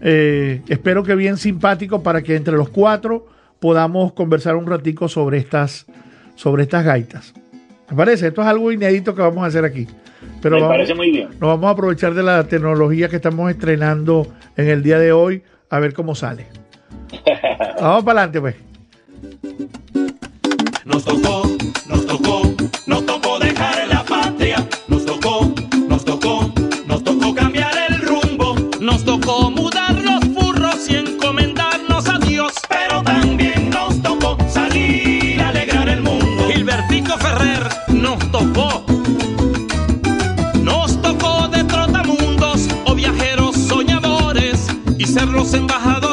eh, espero que bien simpático, para que entre los cuatro podamos conversar un ratico sobre estas, sobre estas gaitas. ¿Me parece? Esto es algo inédito que vamos a hacer aquí. Pero Me vamos, parece muy bien. nos vamos a aprovechar de la tecnología que estamos estrenando en el día de hoy, a ver cómo sale. *laughs* Vamos para adelante, pues. Nos tocó, nos tocó, nos tocó Nos tocó. Nos tocó de trotamundos o viajeros soñadores y ser los embajadores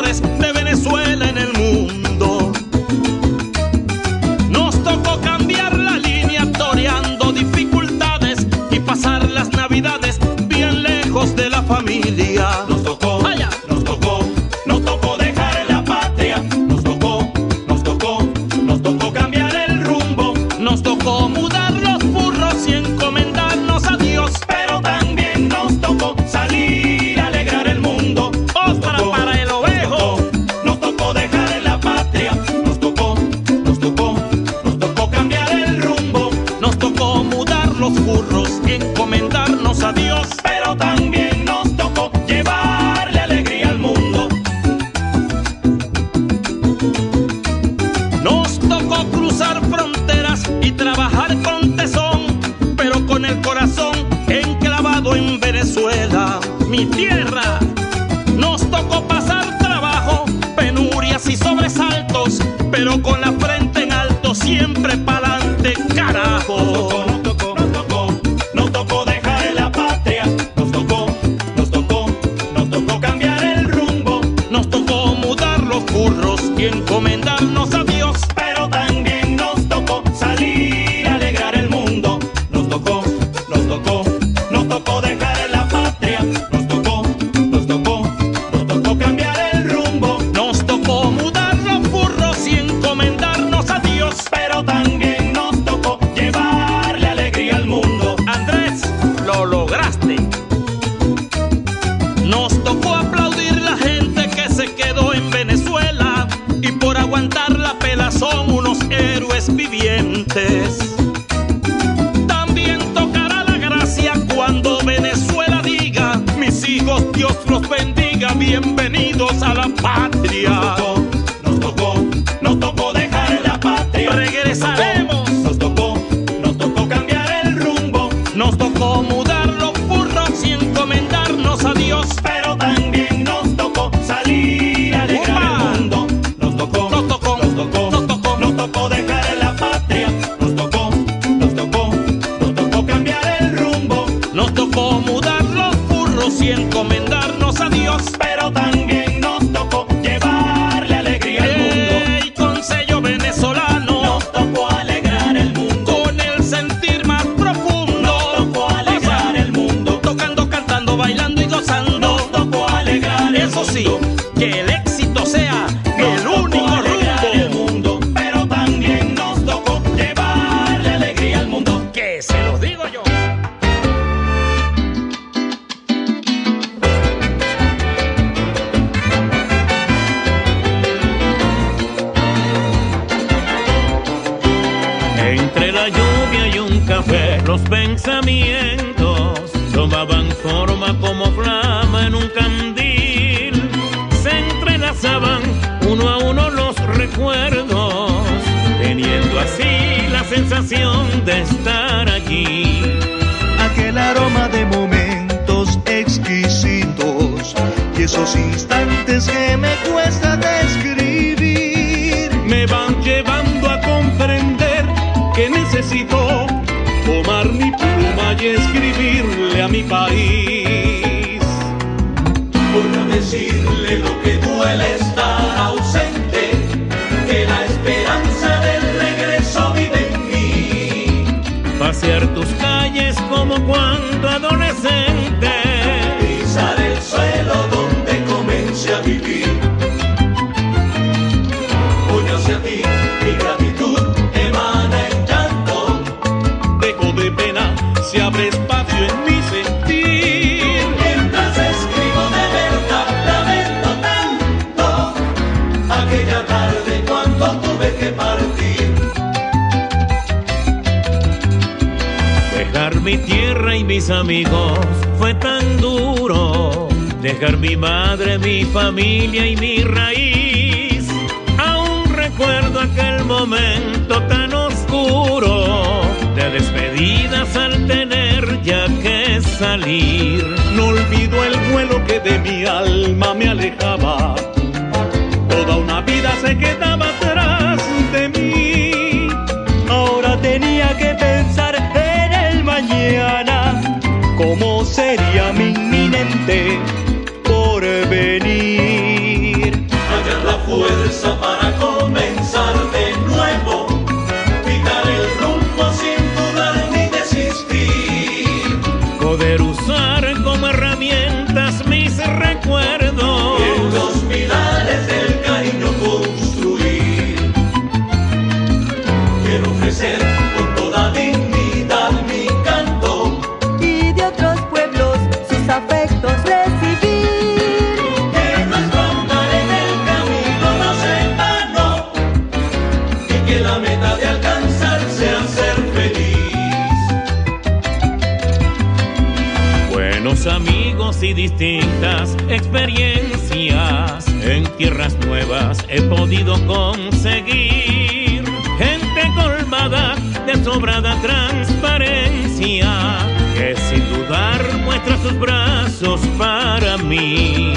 he podido conseguir. Gente colmada de sobrada transparencia que sin dudar muestra sus brazos para mí.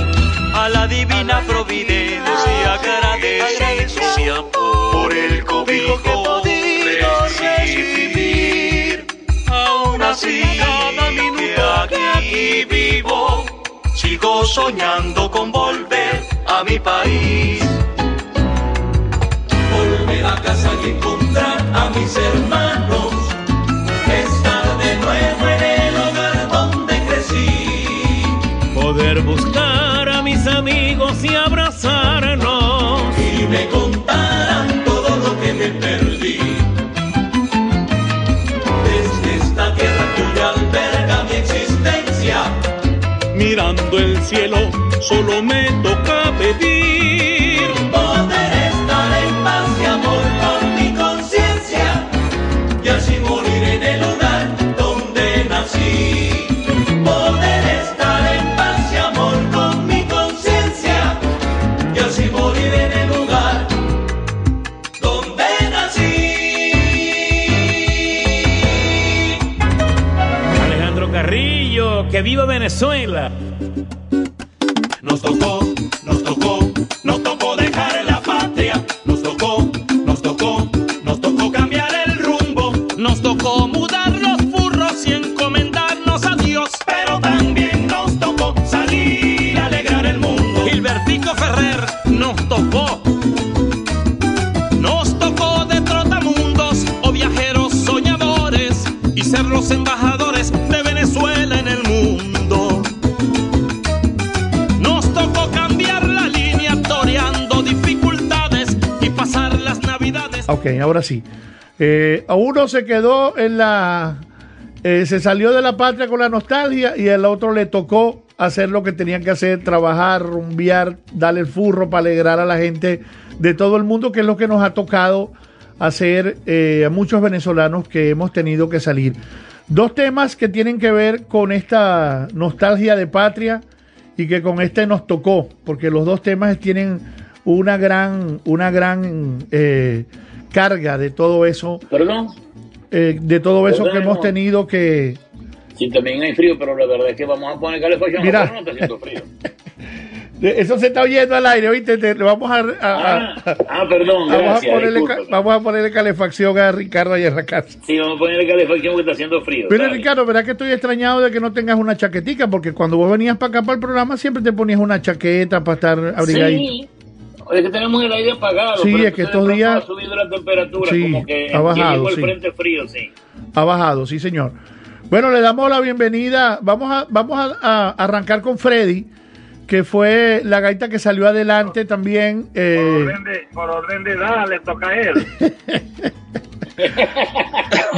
A la divina providencia amor por el cobijo que he podido recibir. Aún así, cada minuto que aquí vivo, sigo soñando con volver a mi país. Encontrar a mis hermanos. Estar de nuevo en el hogar donde crecí. Poder buscar a mis amigos y abrazarnos. y me contaran todo lo que me perdí. Desde esta tierra hoy alberga mi existencia, Mirando el cielo, solo me que viva Venezuela. Ahora sí. Eh, a uno se quedó en la... eh, se salió de la patria con la nostalgia y al otro le tocó hacer lo que tenían que hacer, trabajar, rumbear, darle el furro para alegrar a la gente de todo el mundo, que es lo que nos ha tocado hacer eh, a muchos venezolanos que hemos tenido que salir. Dos temas que tienen que ver con esta nostalgia de patria y que con este nos tocó, porque los dos temas tienen una gran, una gran eh, carga de todo eso, Perdón, eh, de todo eso que hemos tenido que, sí, también hay frío, pero la verdad es que vamos a poner calefacción. Mira. no está frío. *laughs* eso se está oyendo al aire, ¿viste? Te- le vamos a, Ah, ah, perdón, *laughs* vamos, a ponerle, disculpa. vamos a ponerle calefacción a Ricardo allá en la casa. Sí, vamos a ponerle calefacción porque está haciendo frío. Pero. Ricardo, ¿verdad que estoy extrañado de que no tengas una chaquetica? Porque cuando vos venías para acá para el programa siempre te ponías una chaqueta para estar abrigadito. Sí. Es que tenemos el aire apagado. Sí, pero es que estos días- Ha subido la temperatura, Sí, como que ha bajado, llegó el sí. frente frío, sí. Ha bajado, sí, señor. Bueno, le damos la bienvenida. Vamos a, vamos a, a arrancar con Freddy, que fue la gaita que salió adelante también. eh, de, por orden de edad le toca a él. *laughs*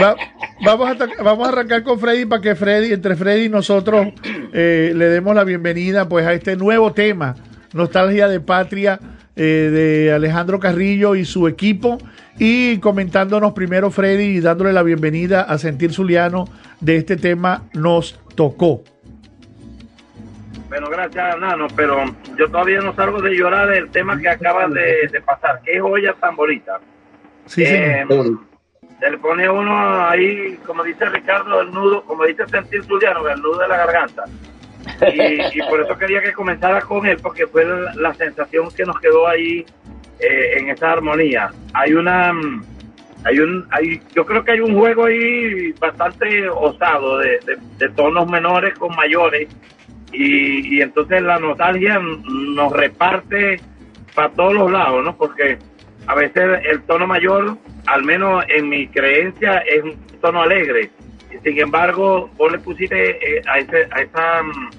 va- vamos, a vamos a arrancar con Freddy para que Freddy, entre Freddy y nosotros, eh, le demos la bienvenida pues a este nuevo tema, Nostalgia de Patria, eh, de Alejandro Carrillo y su equipo. Y comentándonos primero, Freddy, y dándole la bienvenida a Sentir Zuliano de este tema, nos tocó. Bueno, gracias, Nano, pero yo todavía no salgo de llorar del tema que acaba de, de pasar. Qué joya tan bonita. Sí, Eh. Se le pone uno ahí, como dice Ricardo, el nudo, como dice Sentir Zuliano, el nudo de la garganta. Y, por eso quería que comenzara con él, porque fue la, sensación que nos quedó ahí eh, en esa armonía. Hay una, mm, hay un, hay, yo creo que hay un juego ahí bastante osado de, de- tonos menores con mayores y, entonces la nostalgia nos reparte para todos los lados, ¿no? Porque a veces el tono mayor, al menos en mi creencia, es un tono alegre. Y sin embargo, vos le pusiste eh, a ese, a esa, mm,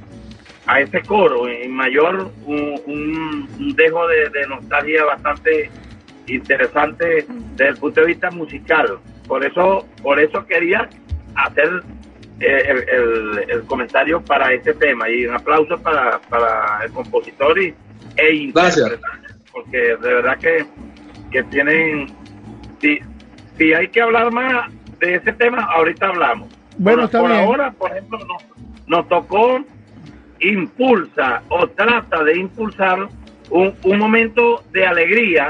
a ese coro en mayor un, un- un dejo de, de nostalgia bastante interesante desde el punto de vista musical. Por eso, por eso quería hacer eh, el, el- el comentario para este tema y un aplauso para, para el compositor y, e intérprete, porque de verdad que, que tienen si, si hay que hablar más de ese tema ahorita hablamos Bueno, por, está por bien. ahora por ejemplo nos, nos tocó impulsa o trata de impulsar un, un momento de alegría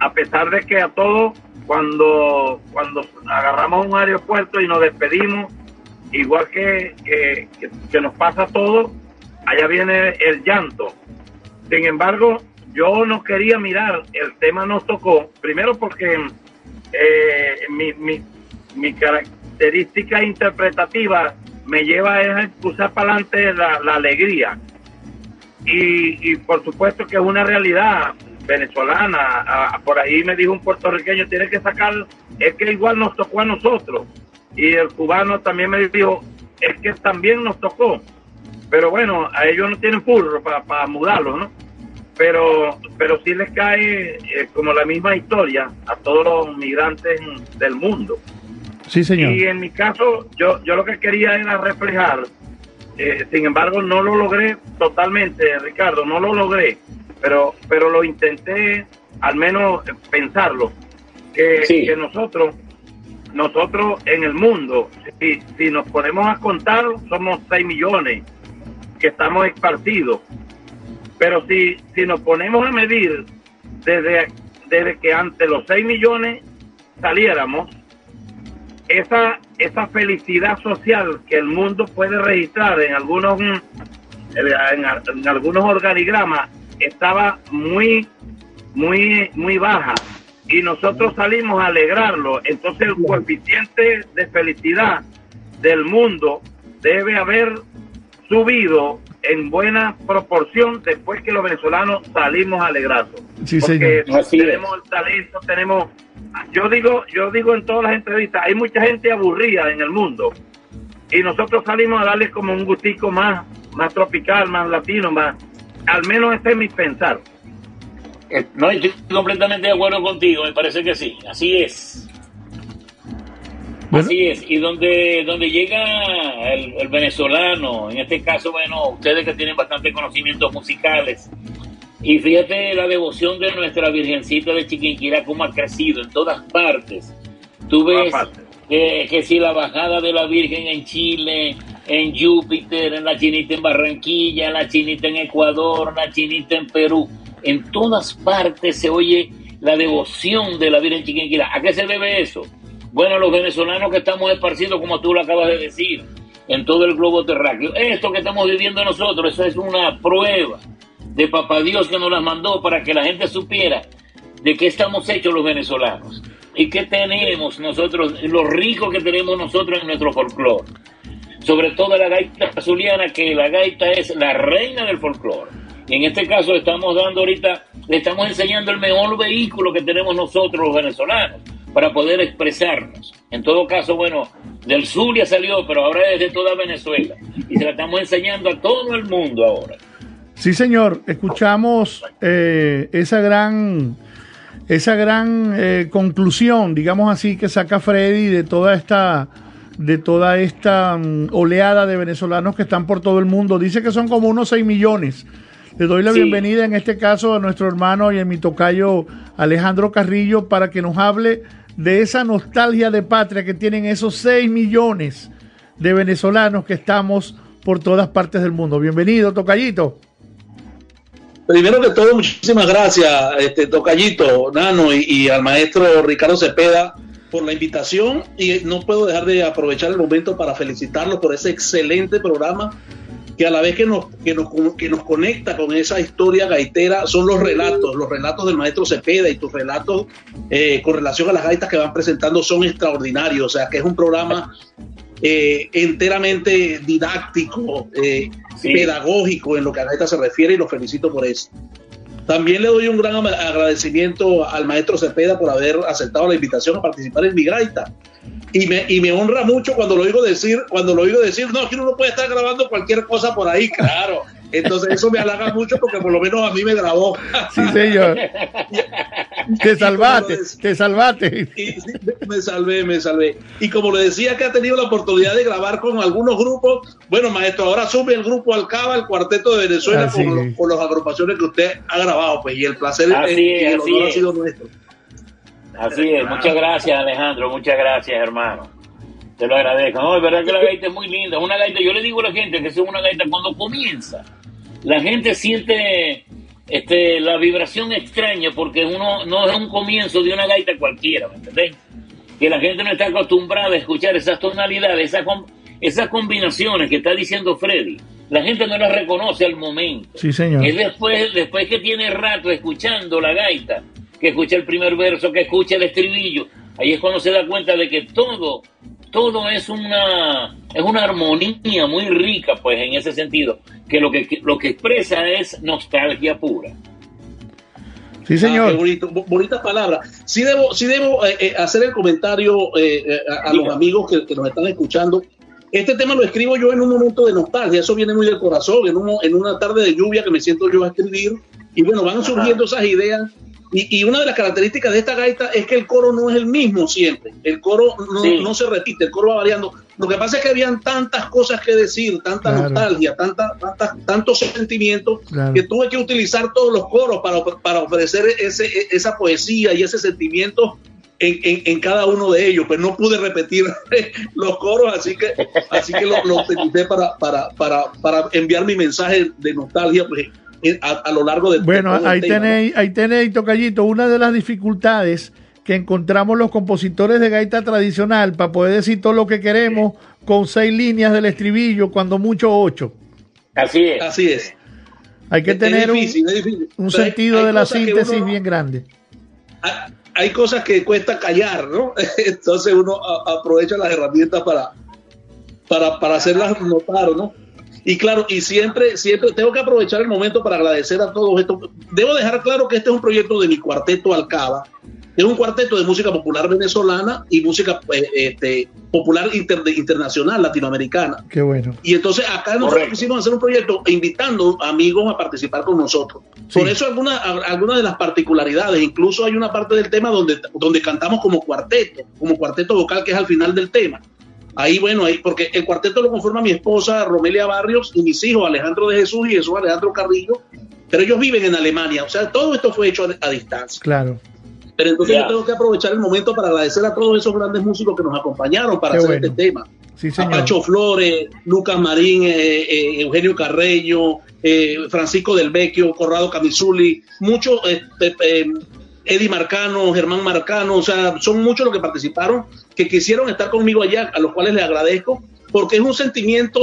a pesar de que a todos cuando cuando agarramos un aeropuerto y nos despedimos igual que, que, que- que nos pasa a todos, allá viene el llanto. Sin embargo, yo no quería mirar, el tema nos tocó, primero porque eh, mi, mi, mi característica interpretativa me lleva a impulsar para adelante la, la alegría. Y, y por supuesto que es una realidad venezolana. Ah, por ahí me dijo un puertorriqueño, tiene que sacar, es que igual nos tocó a nosotros. Y el cubano también me dijo, es que también nos tocó. Pero bueno, a ellos no tienen furro para mudarlo, ¿no? Pero, pero sí les cae eh, como la misma historia a todos los migrantes del mundo. Sí, señor. Y en mi caso, yo, yo lo que quería era reflejar, eh, sin embargo, no lo logré totalmente, Ricardo, no lo logré, pero, pero lo intenté, al menos pensarlo, que, Sí. que nosotros, nosotros en el mundo, si, si nos ponemos a contar, somos 6 millones que estamos esparcidos. Pero si, si nos ponemos a medir desde, desde que ante los 6 millones saliéramos, esa, esa felicidad social que el mundo puede registrar en algunos mm, en, en algunos organigramas estaba muy muy muy baja. Y nosotros salimos a alegrarlo. Entonces el coeficiente de felicidad del mundo debe haber subido en buena proporción después que los venezolanos salimos a alegrarlo Sí, porque señor. Así es. tenemos el talento tenemos yo digo, yo digo en todas las entrevistas, hay mucha gente aburrida en el mundo y nosotros salimos a darle como un gustico más, más tropical, más latino, más, al menos ese es mi pensar. Eh, No, estoy completamente de acuerdo contigo, me parece que sí, así es. Así es, y donde, donde llega el, el venezolano, en este caso, bueno, ustedes que tienen bastante conocimientos musicales, y fíjate la devoción de nuestra Virgencita de Chiquinquirá, cómo ha crecido en todas partes. Tú ves que, que si la bajada de la Virgen en Chile, en Júpiter, en la chinita en Barranquilla, en la chinita en Ecuador, la chinita en Perú, en todas partes se oye la devoción de la Virgen Chiquinquirá. ¿A qué se debe eso? Bueno, los venezolanos que estamos esparcidos, como tú lo acabas de decir, en todo el globo terráqueo. Esto que estamos viviendo nosotros, eso es una prueba de Papá Dios que nos las mandó para que la gente supiera de qué estamos hechos los venezolanos y qué tenemos nosotros, lo rico que tenemos nosotros en nuestro folclore. Sobre todo la gaita zuliana, que la gaita es la reina del folclore. Y en este caso estamos dando ahorita, le estamos enseñando el mejor vehículo que tenemos nosotros los venezolanos para poder expresarnos. En todo caso, bueno, del Zulia salió, pero ahora es de toda Venezuela. Y se la estamos enseñando a todo el mundo ahora. Sí, señor. Escuchamos eh, esa gran, esa gran eh, conclusión, digamos así, que saca Freddy de toda esta, de toda esta mm, oleada de venezolanos que están por todo el mundo. Dice que son como unos 6 millones. Le doy la Sí. bienvenida en este caso a nuestro hermano y a mi tocayo Alejandro Carrillo para que nos hable de esa nostalgia de patria que tienen esos 6 millones de venezolanos que estamos por todas partes del mundo. Bienvenido, tocayito. Primero que todo, muchísimas gracias, este Tocayito, Nano y, y al maestro Ricardo Cepeda por la invitación y no puedo dejar de aprovechar el momento para felicitarlos por ese excelente programa que a la vez que nos, que nos, que nos conecta con esa historia gaitera son los relatos, los relatos del maestro Cepeda y tus relatos eh, con relación a las gaitas que van presentando son extraordinarios, o sea que es un programa eh, enteramente didáctico, eh, Sí. pedagógico en lo que a gaita se refiere y lo felicito por eso. También le doy un gran agradecimiento al maestro Cepeda por haber aceptado la invitación a participar en mi gaita. Y me, y me honra mucho cuando lo oigo decir, cuando lo oigo decir, no, que uno no puede estar grabando cualquier cosa por ahí, claro. Entonces eso me halaga mucho porque por lo menos a mí me grabó. Sí, señor. Te salvaste, te salvaste. Y me salvé, me salvé. Y como le decía que ha tenido la oportunidad de grabar con algunos grupos, bueno, maestro, ahora sube el grupo Alcaba, el cuarteto de Venezuela, Así con, es. los- con las agrupaciones que usted ha grabado, pues, y el placer Así eh, y es, el así honor ha es. sido nuestro. Así es, muchas gracias Alejandro, muchas gracias hermano. Te lo agradezco. No, es verdad que la gaita es muy linda. Una gaita, yo le digo a la gente que es una gaita cuando comienza. La gente siente este, la vibración extraña porque uno no es un comienzo de una gaita cualquiera, ¿me entendés? Que la gente no está acostumbrada a escuchar esas tonalidades, esa com- esas combinaciones que está diciendo Freddy, la gente no las reconoce al momento. Sí, señor. Es después, después que tiene rato escuchando la gaita, que escucha el primer verso, que escucha el estribillo, ahí es cuando se da cuenta de que todo, todo es una, es una armonía muy rica, pues, en ese sentido, que lo que, lo que expresa es nostalgia pura. Sí, señor. qué bonito, bo- bonita palabra. Sí debo, sí debo eh, eh, hacer el comentario eh, eh, a, a los amigos que, que nos están escuchando. Este tema lo escribo yo en un momento de nostalgia, eso viene muy del corazón, en, un mo- en una tarde de lluvia que me siento yo a escribir. Y bueno, van surgiendo esas ideas. Y, y una de las características de esta gaita es que el coro no es el mismo siempre. El coro no, Sí. no se repite, el coro va variando. Lo que pasa es que habían tantas cosas que decir, tanta Claro. nostalgia, tanta, tanta- tantos sentimientos, Claro. que tuve que utilizar todos los coros para, para ofrecer ese, esa poesía y ese sentimiento en, en- en cada uno de ellos. Pues no pude repetir *laughs* los coros, así que, así que lo, lo utilicé para, para, para, para enviar mi mensaje de nostalgia pues, a, a lo largo de de Bueno, ahí tema, ¿no? tenéis, ahí tenéis, Tocayito, una de las dificultades que encontramos los compositores de gaita tradicional para poder decir todo lo que queremos con seis líneas del estribillo, cuando mucho ocho. Así es. Así es. Hay que Es tener un- difícil, es difícil. un, Pero hay- sentido hay de la síntesis uno- bien grande. hay- hay cosas que cuesta callar, ¿no? *laughs* Entonces uno a- aprovecha las herramientas para, para, para hacerlas notar, ¿no? Y claro, y siempre, siempre tengo que aprovechar el momento para agradecer a todos estos. Debo dejar claro que este es un proyecto de mi cuarteto Alcaba. Es un cuarteto de música popular venezolana y música eh, este, popular inter- internacional latinoamericana. Qué bueno. Y entonces acá nosotros Correcto. quisimos hacer un proyecto invitando amigos a participar con nosotros. Por eso algunas algunas de las particularidades, incluso hay una parte del tema donde, donde cantamos como cuarteto, como cuarteto vocal que es al final del tema. Ahí, bueno, ahí, porque el cuarteto lo conforma mi esposa Romelia Barrios y mis hijos Alejandro de Jesús y Jesús Alejandro Carrillo, pero ellos viven en Alemania, o sea, todo esto fue hecho a, a distancia. Claro. Pero entonces yo tengo que aprovechar el momento para agradecer a todos esos grandes músicos que nos acompañaron para Qué hacer bueno. este tema. Sí, a. Pacho Flores, Lucas Marín, eh, eh, Eugenio Carreño, eh, Francisco del Vecchio, Corrado Camisuli, muchos, este, eh, Eddie Marcano, Germán Marcano, o sea, son muchos los que participaron, que quisieron estar conmigo allá, a los cuales les agradezco, porque es un sentimiento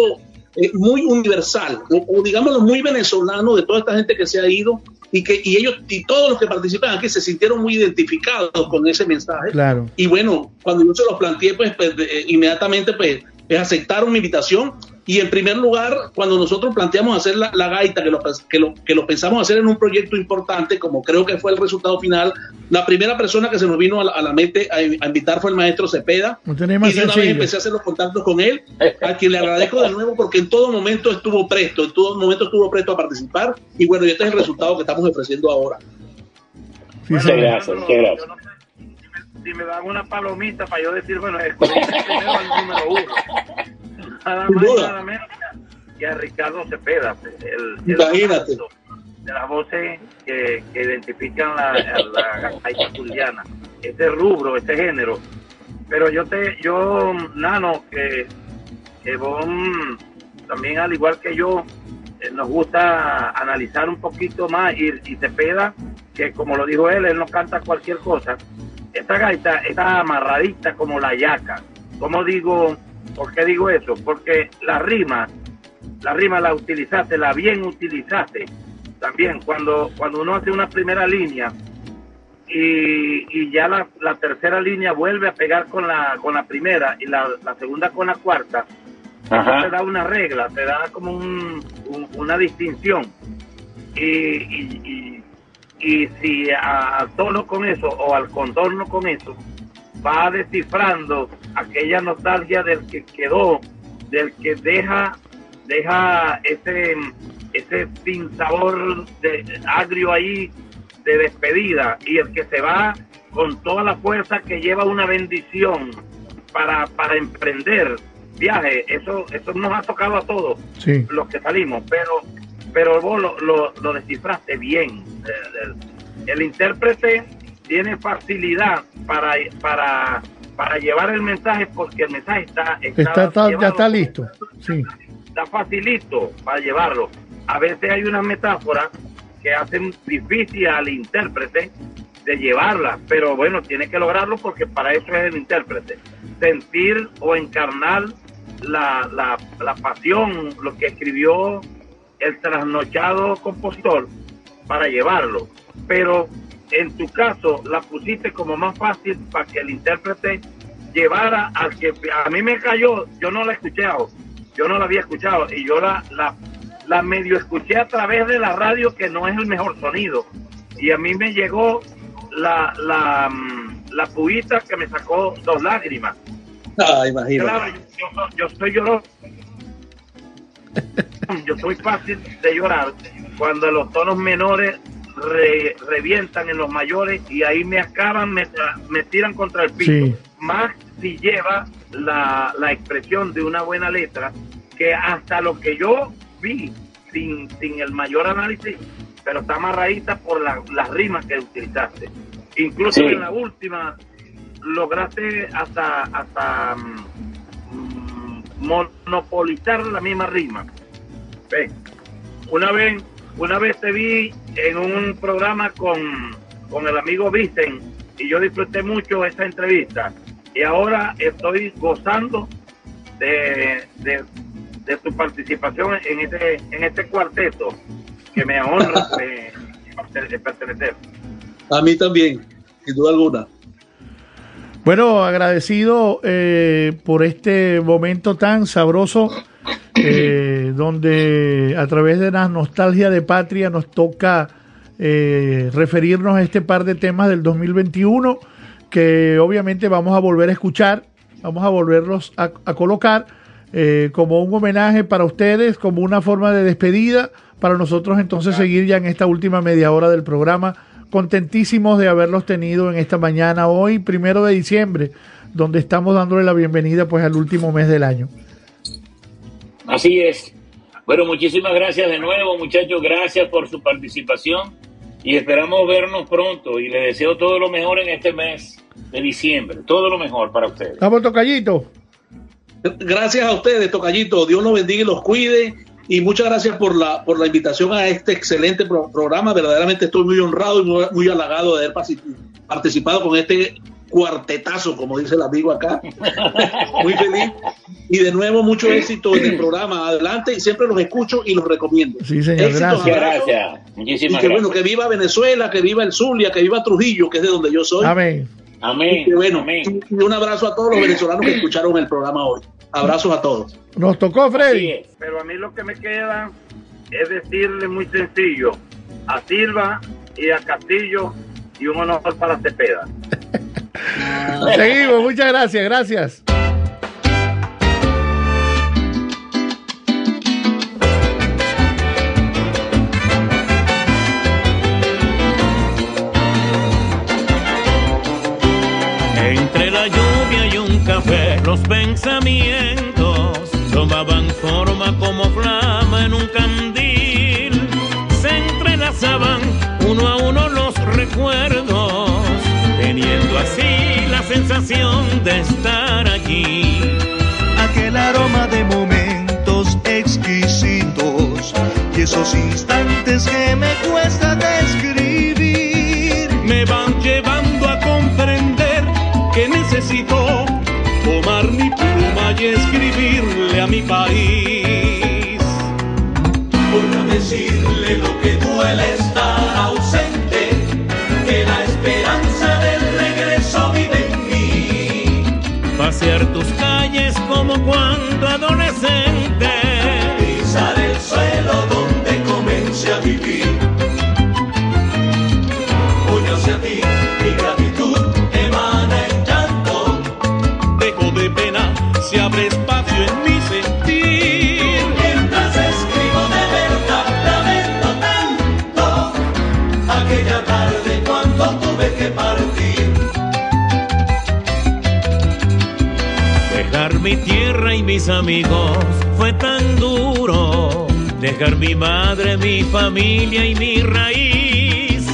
eh, muy universal, o, o digámoslo muy venezolano de toda esta gente que se ha ido y que y ellos y todos los que participan aquí se sintieron muy identificados con ese mensaje. Claro. Y bueno, cuando yo se los planteé, pues, pues, de- inmediatamente pues, pues, aceptaron mi invitación. Y en primer lugar, cuando nosotros planteamos hacer la, la gaita, que lo, que, lo, que lo pensamos hacer en un proyecto importante, como creo que fue el resultado final, la primera persona que se nos vino a la, a la mente a, a invitar fue el maestro Cepeda. No Y de una vez empecé a hacer los contactos con él, a quien le agradezco de nuevo porque en todo momento estuvo presto, en todo momento estuvo presto a participar. Y bueno, y este es el resultado que estamos ofreciendo ahora. Muchas gracias, muchas gracias. Si me dan una palomita para yo decir, bueno, escogí primero al número uno. Nada más nada menos que a Ricardo Cepeda, pues, el, el Imagínate. de las voces que, que identifican la, la gaita zuliana, este rubro, este género. Pero yo te, yo, Nano, que, que vos también al igual que yo, eh, nos gusta analizar un poquito más y, y Cepeda, que como lo dijo él, él no canta cualquier cosa. Esta gaita está amarradita como la yaca. ¿Cómo digo? ¿Por qué digo eso? Porque la rima, la rima la utilizaste, la bien utilizaste. También cuando, cuando uno hace una primera línea y, y ya la, la tercera línea vuelve a pegar con la, con la primera y la, la segunda con la cuarta, Ajá. te da una regla, te da como un- un- una distinción. Y, y, y- y si a- al tono con eso o al contorno con eso va descifrando aquella nostalgia del que quedó, del que deja deja ese ese sin sabor de agrio ahí de despedida y el que se va con toda la fuerza que lleva una bendición para, para emprender viaje, eso eso nos ha tocado a todos Sí. los que salimos, pero pero vos lo, lo, lo descifraste bien. El, el- el intérprete tiene facilidad para, para, para llevar el mensaje porque el mensaje está, está, Está, está- ya está listo. Sí. está facilito para llevarlo. A veces hay una metáfora que hacen difícil al intérprete de llevarla, pero bueno, tiene que lograrlo porque para eso es el intérprete. Sentir o encarnar la, la, la pasión, lo que escribió el trasnochado compositor para llevarlo. Pero en tu caso la pusiste como más fácil para que el intérprete llevara al que a mí me cayó, yo no la he escuchado, yo no la había escuchado y yo la, la, la medio escuché a través de la radio que no es el mejor sonido y a mí me llegó la, la, mm, la puita que me sacó dos lágrimas. Ah, imagino. Claro, yo, yo soy- yo soy llorón. Yo soy fácil de llorar cuando los tonos menores re- revientan en los mayores y ahí me acaban, me, me tiran contra el piso. Sí. Más si lleva la, la expresión de una buena letra, que hasta lo que yo vi, sin, sin el mayor análisis, pero está amarradita por la- las rimas que utilizaste. Incluso Sí. en la última lograste hasta, hasta mm, monopolizar la misma rima. Una vez, una vez te vi en un programa con, con el amigo Vicen y yo disfruté mucho esa entrevista. Y ahora estoy gozando de, de, de tu participación en este, en este cuarteto que me honra *laughs* de, de pertenecer. A mí también, sin duda alguna. Bueno, agradecido eh, por este momento tan sabroso, eh, donde a través de la nostalgia de patria nos toca eh, referirnos a este par de temas del 2021, que obviamente vamos a volver a escuchar, vamos a volverlos a, a colocar eh, como un homenaje para ustedes, como una forma de despedida, para nosotros entonces seguir ya en esta última media hora del programa contentísimos de haberlos tenido en esta mañana, hoy, primero de diciembre, donde estamos dándole la bienvenida pues al último mes del año. Así es. Bueno, muchísimas gracias de nuevo, muchachos. Gracias por su participación y esperamos vernos pronto. Y les deseo todo lo mejor en este mes de diciembre. Todo lo mejor para ustedes. Vamos, tocallito. Gracias a ustedes, Tocayito. Dios los bendiga y los cuide. Y muchas gracias por la, por la invitación a este excelente pro- programa. Verdaderamente estoy muy honrado y muy, muy halagado de haber participado con este cuartetazo, como dice el amigo acá. *laughs* muy feliz. Y de nuevo, mucho éxito en el programa. Adelante y siempre los escucho y los recomiendo. Sí, señor, Éxitos, gracias. abrazos. Gracias. Y Muchísimas que gracias. bueno, que viva Venezuela, que viva el Zulia, que viva Trujillo, que es de donde yo soy. Amén. Amén. Y que bueno, y un abrazo a todos los venezolanos que escucharon el programa hoy. Abrazos a todos. Nos tocó, Freddy. Pero a mí lo que me queda es decirle muy sencillo a Silva y a Castillo y un honor para Cepeda. *laughs* Seguimos, muchas gracias, gracias. Entre la lluvia y un café, los pensamientos tomaban forma como flama sensación de estar allí. aquel aroma de momentos exquisitos y esos instantes que me cuesta describir. Tus calles como cuando adolescente. Mi tierra y mis amigos fue tan duro. Dejar mi madre, mi familia y mi raíz.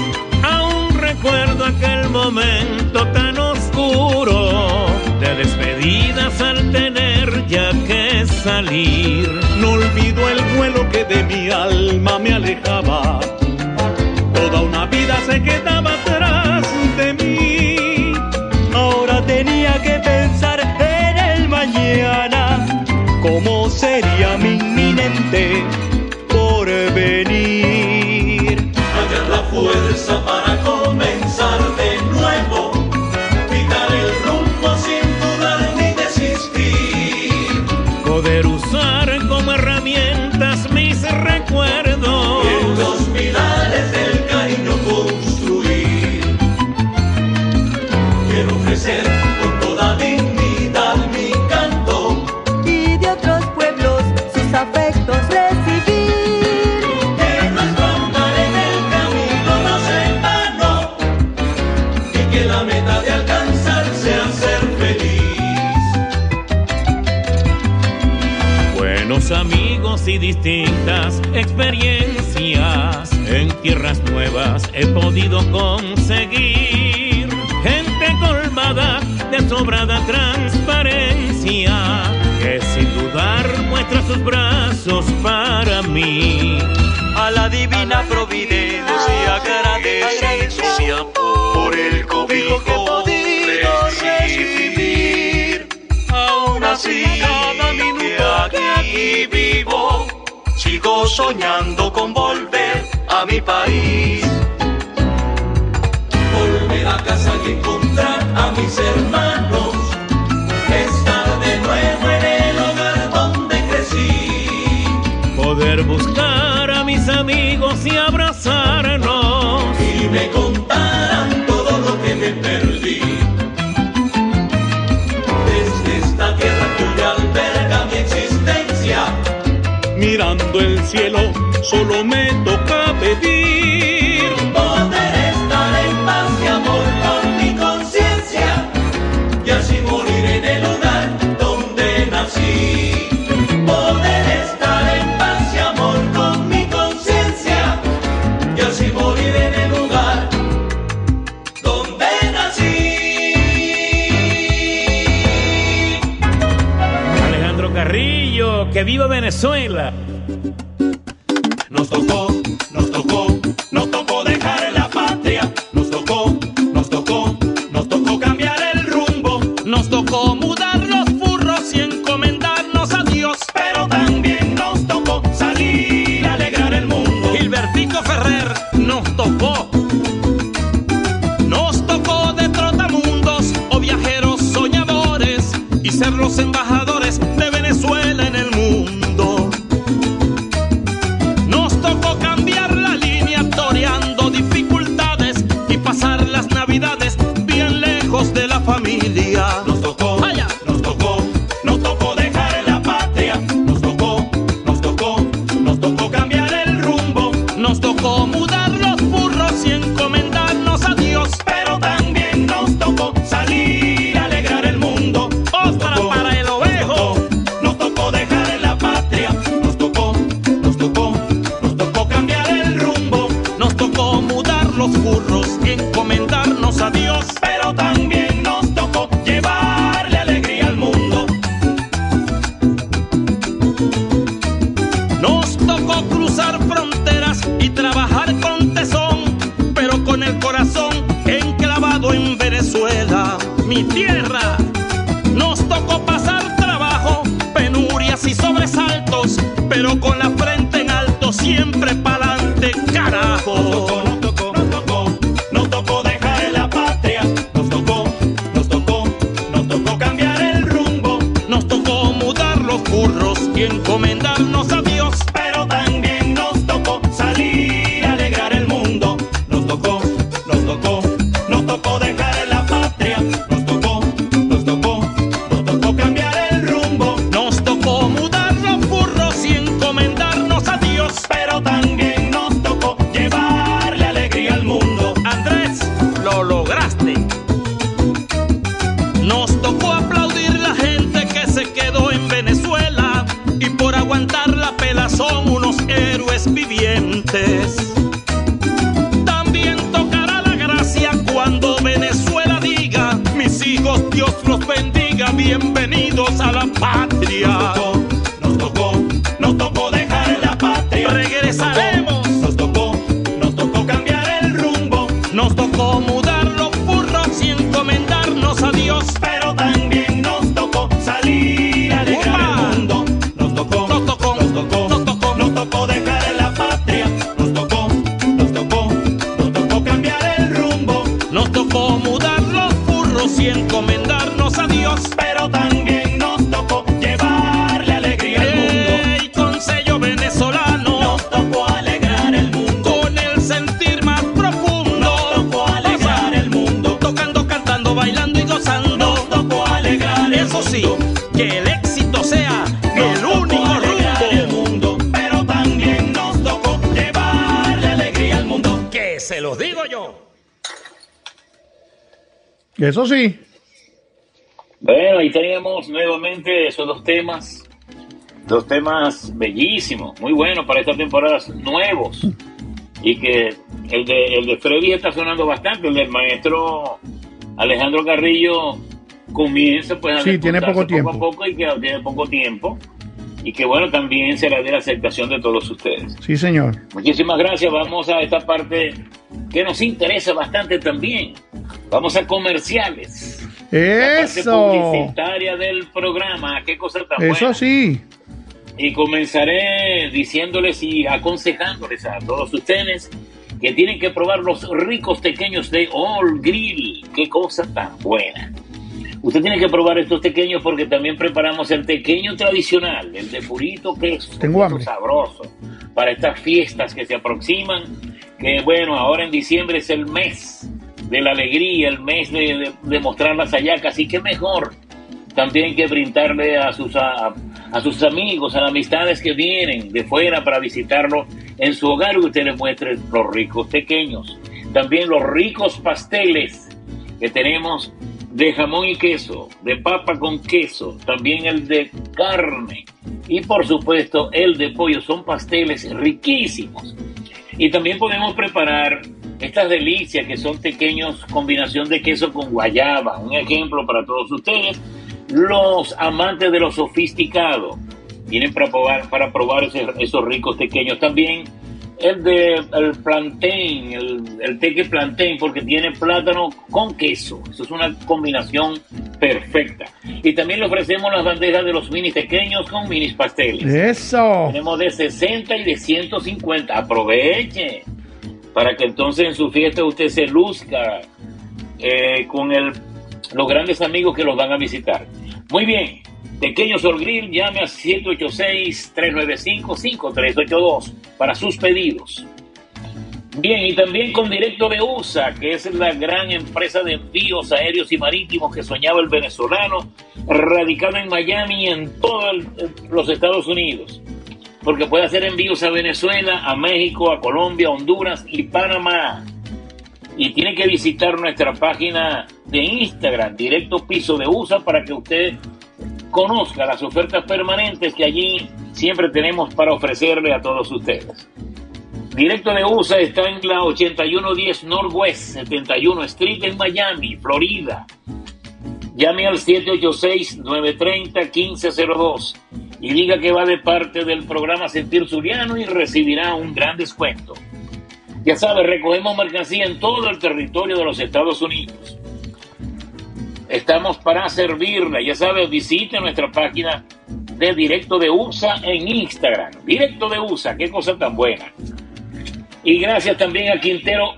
Aún recuerdo aquel momento tan oscuro de despedidas al tener ya que salir. No olvido el vuelo que de mi alma me alejaba. Toda una vida se quedaba atrás de mí. Ahora tenía que cómo sería mi inminente porvenir. Hallar la fuerza para distintas experiencias, en tierras nuevas he podido conseguir gente colmada de sobrada transparencia, que sin dudar muestra sus brazos para mí. A la divina providencia agradecer su amor por el cobijo que he podido recibir. Aún así, cada minuto que aquí vivo soñando con volver a mi país. Volver a casa y encontrar a mis hermanos. el cielo, solo me toca pedir. Poder estar en paz y amor con mi conciencia, y así morir en el lugar donde nací. Poder estar en paz y amor con mi conciencia, y así morir en el lugar donde nací. Alejandro Carrillo, que viva Venezuela. Temas. Dos temas bellísimos, muy buenos para esta temporada, nuevos. Y que el de, el de Freddy está sonando bastante, el del maestro Alejandro Carrillo comienza pues a Sí, tiene poco tiempo. a poco y que tiene poco tiempo. Y que bueno, también será de la aceptación de todos ustedes. Sí, señor. Muchísimas gracias. Vamos a esta parte que nos interesa bastante también. Vamos a comerciales. Eso. Programa. Qué cosa tan Eso buena. sí. Y comenzaré diciéndoles y aconsejándoles a todos ustedes que tienen que probar los ricos pequeños de All Grill. Qué cosa tan buena. Usted tiene que probar estos pequeños porque también preparamos el pequeño tradicional, el de purito queso. Tengo hambre. sabroso. Para estas fiestas que se aproximan, que bueno, ahora en diciembre es el mes de la alegría, el mes de, de- de mostrar las hallacas, así que mejor también que brindarle a sus, a, a sus amigos, a las amistades que vienen de fuera para visitarlo en su hogar, y usted les muestre los ricos pequeños. También los ricos pasteles que tenemos de jamón y queso, de papa con queso, también el de carne y por supuesto el de pollo. Son pasteles riquísimos. Y también podemos preparar estas delicias que son pequeños combinación de queso con guayaba. Un ejemplo para todos ustedes. Los amantes de lo sofisticado tienen para probar, para probar ese- esos ricos pequeños. También el de el plantain, el, el teque plantain, porque tiene plátano con queso. Eso es una combinación perfecta. Y también le ofrecemos las bandejas de los minis pequeños con minis pasteles. Eso. Tenemos de 60 y de 150. Aproveche para que entonces en su fiesta usted se luzca eh, con el, los grandes amigos que los van a visitar. Muy bien. Pequeño Sol Grill, llame a 786-395-5382 para sus pedidos. Bien, y también con Directo de USA, que es la gran empresa de envíos aéreos y marítimos que soñaba el venezolano, radicado en Miami y en todos los Estados Unidos. Porque puede hacer envíos a Venezuela, a México, a Colombia, a Honduras y Panamá. Y tiene que visitar nuestra página de Instagram, Directo Piso de USA, para que usted conozca las ofertas permanentes que allí siempre tenemos para ofrecerle a todos ustedes. Directo de USA está en la 8110 Northwest 71 Street en Miami, Florida. Llame al 786-930-1502 y diga que va de parte del programa Sentir Suriano y recibirá un gran descuento. Ya sabe, recogemos mercancía en todo el territorio de los Estados Unidos. Estamos para servirla. Ya sabe, visite nuestra página de Directo de USA en Instagram. Directo de USA, qué cosa tan buena. Y gracias también a Quintero,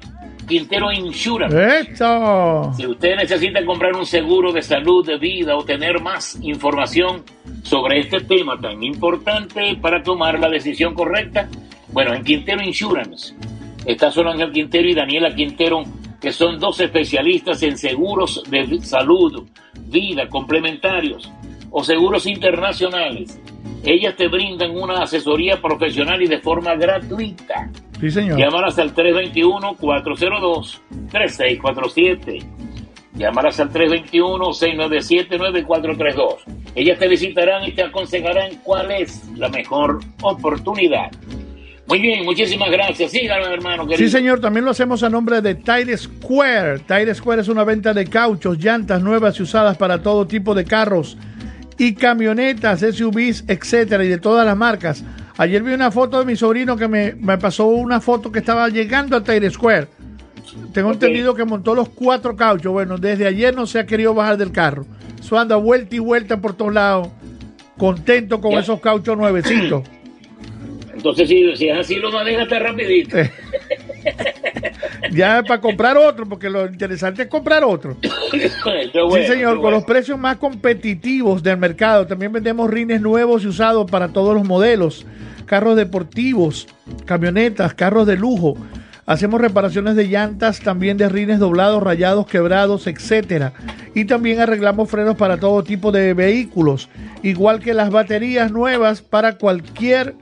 Quintero Insurance. Eso. Si usted necesita comprar un seguro de salud, de vida o tener más información sobre este tema tan importante para tomar la decisión correcta, bueno, en Quintero Insurance está solo Ángel Quintero y Daniela Quintero, que son dos especialistas en seguros de salud, vida, complementarios o seguros internacionales. Ellas te brindan una asesoría profesional y de forma gratuita. Sí, señor. Llámalas al 321-402-3647. Llámalas al 321-697-9432. Ellas te visitarán y te aconsejarán cuál es la mejor oportunidad. Muy bien, muchísimas gracias. Síganme, hermano. Sí, querido. señor, también lo hacemos a nombre de Tire Square. Tire Square es una venta de cauchos, llantas nuevas y usadas para todo tipo de carros y camionetas, SUVs, etcétera, y de todas las marcas. Ayer vi una foto de mi sobrino que me, me pasó una foto que estaba llegando a Tire Square. Tengo entendido que montó los cuatro cauchos. Bueno, desde ayer no se ha querido bajar del carro. Eso anda vuelta y vuelta por todos lados. Contento con esos cauchos nuevecitos. *clears throat* Entonces, si, si es así, lo maneja hasta rapidito. Ya para comprar otro, porque lo interesante es comprar otro. *coughs* Sí, señor, con bueno. los precios más competitivos del mercado. También vendemos rines nuevos y usados para todos los modelos. Carros deportivos, camionetas, carros de lujo. Hacemos reparaciones de llantas, también de rines doblados, rayados, quebrados, etcétera. Y también arreglamos frenos para todo tipo de vehículos, igual que las baterías nuevas para cualquier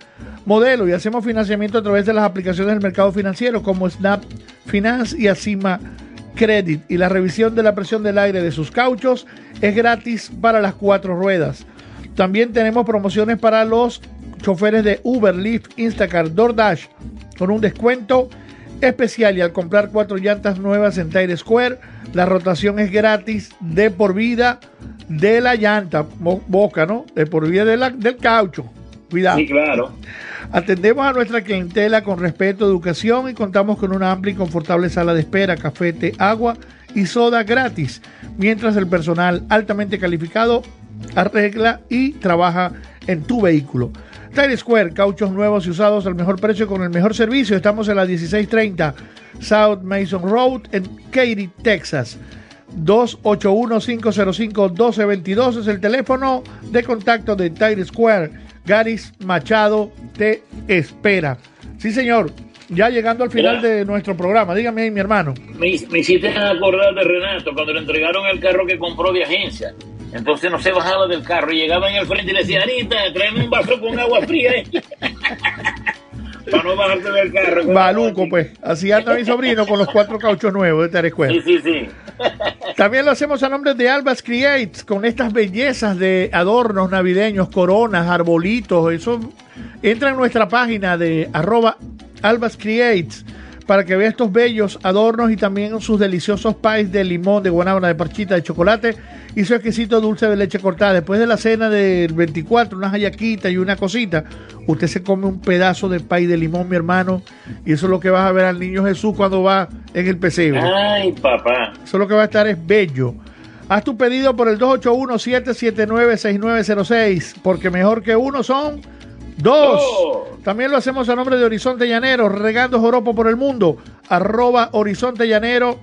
modelo. Y hacemos financiamiento a través de las aplicaciones del mercado financiero como Snap Finance y Acima Credit. Y la revisión de la presión del aire de sus cauchos es gratis para las cuatro ruedas. También tenemos promociones para los choferes de Uber, Lyft, Instacart, DoorDash con un descuento especial y al comprar cuatro llantas nuevas en Tire Square, la rotación es gratis de por vida de la llanta, boca, ¿no? De por vida del caucho. Cuidado. Sí, claro. Atendemos a nuestra clientela con respeto, educación y contamos con una amplia y confortable sala de espera, café, agua y soda gratis, mientras el personal altamente calificado arregla y trabaja en tu vehículo. Tire Square, cauchos nuevos y usados al mejor precio con el mejor servicio. Estamos en la 1630 South Mason Road en Katy, Texas. 281-505-1222 es el teléfono de contacto de Tire Square. Garis Machado te espera. Sí, señor. Ya llegando al final Mira. de nuestro programa. Dígame ahí, mi hermano. Me, me hiciste acordar de Renato cuando le entregaron el carro que compró de agencia. Entonces no se bajaba del carro y llegaba en el frente y le decía, Anita, tráeme un vaso con agua fría. *laughs* eh". Para no bajarte del carro. Maluco, pues. Así anda mi sobrino con los cuatro cauchos nuevos de Tire Square. Sí, sí, sí. También lo hacemos a nombre de Albas Creates, con estas bellezas de adornos navideños, coronas, arbolitos. Eso entra en nuestra página de arroba Albas Creates para que vea estos bellos adornos y también sus deliciosos pies de limón, de guanábana, de parchita, de chocolate y su exquisito dulce de leche cortada. Después de la cena del 24, unas hallaquitas y una cosita, usted se come un pedazo de pie de limón, mi hermano, y eso es lo que vas a ver al niño Jesús cuando va en el pesebre. Ay, papá. Eso lo que va a estar es bello. Haz tu pedido por el 281-779-6906, porque mejor que uno son dos. También lo hacemos a nombre de Horizonte Llanero, regando joropo por el mundo, arroba Horizonte Llanero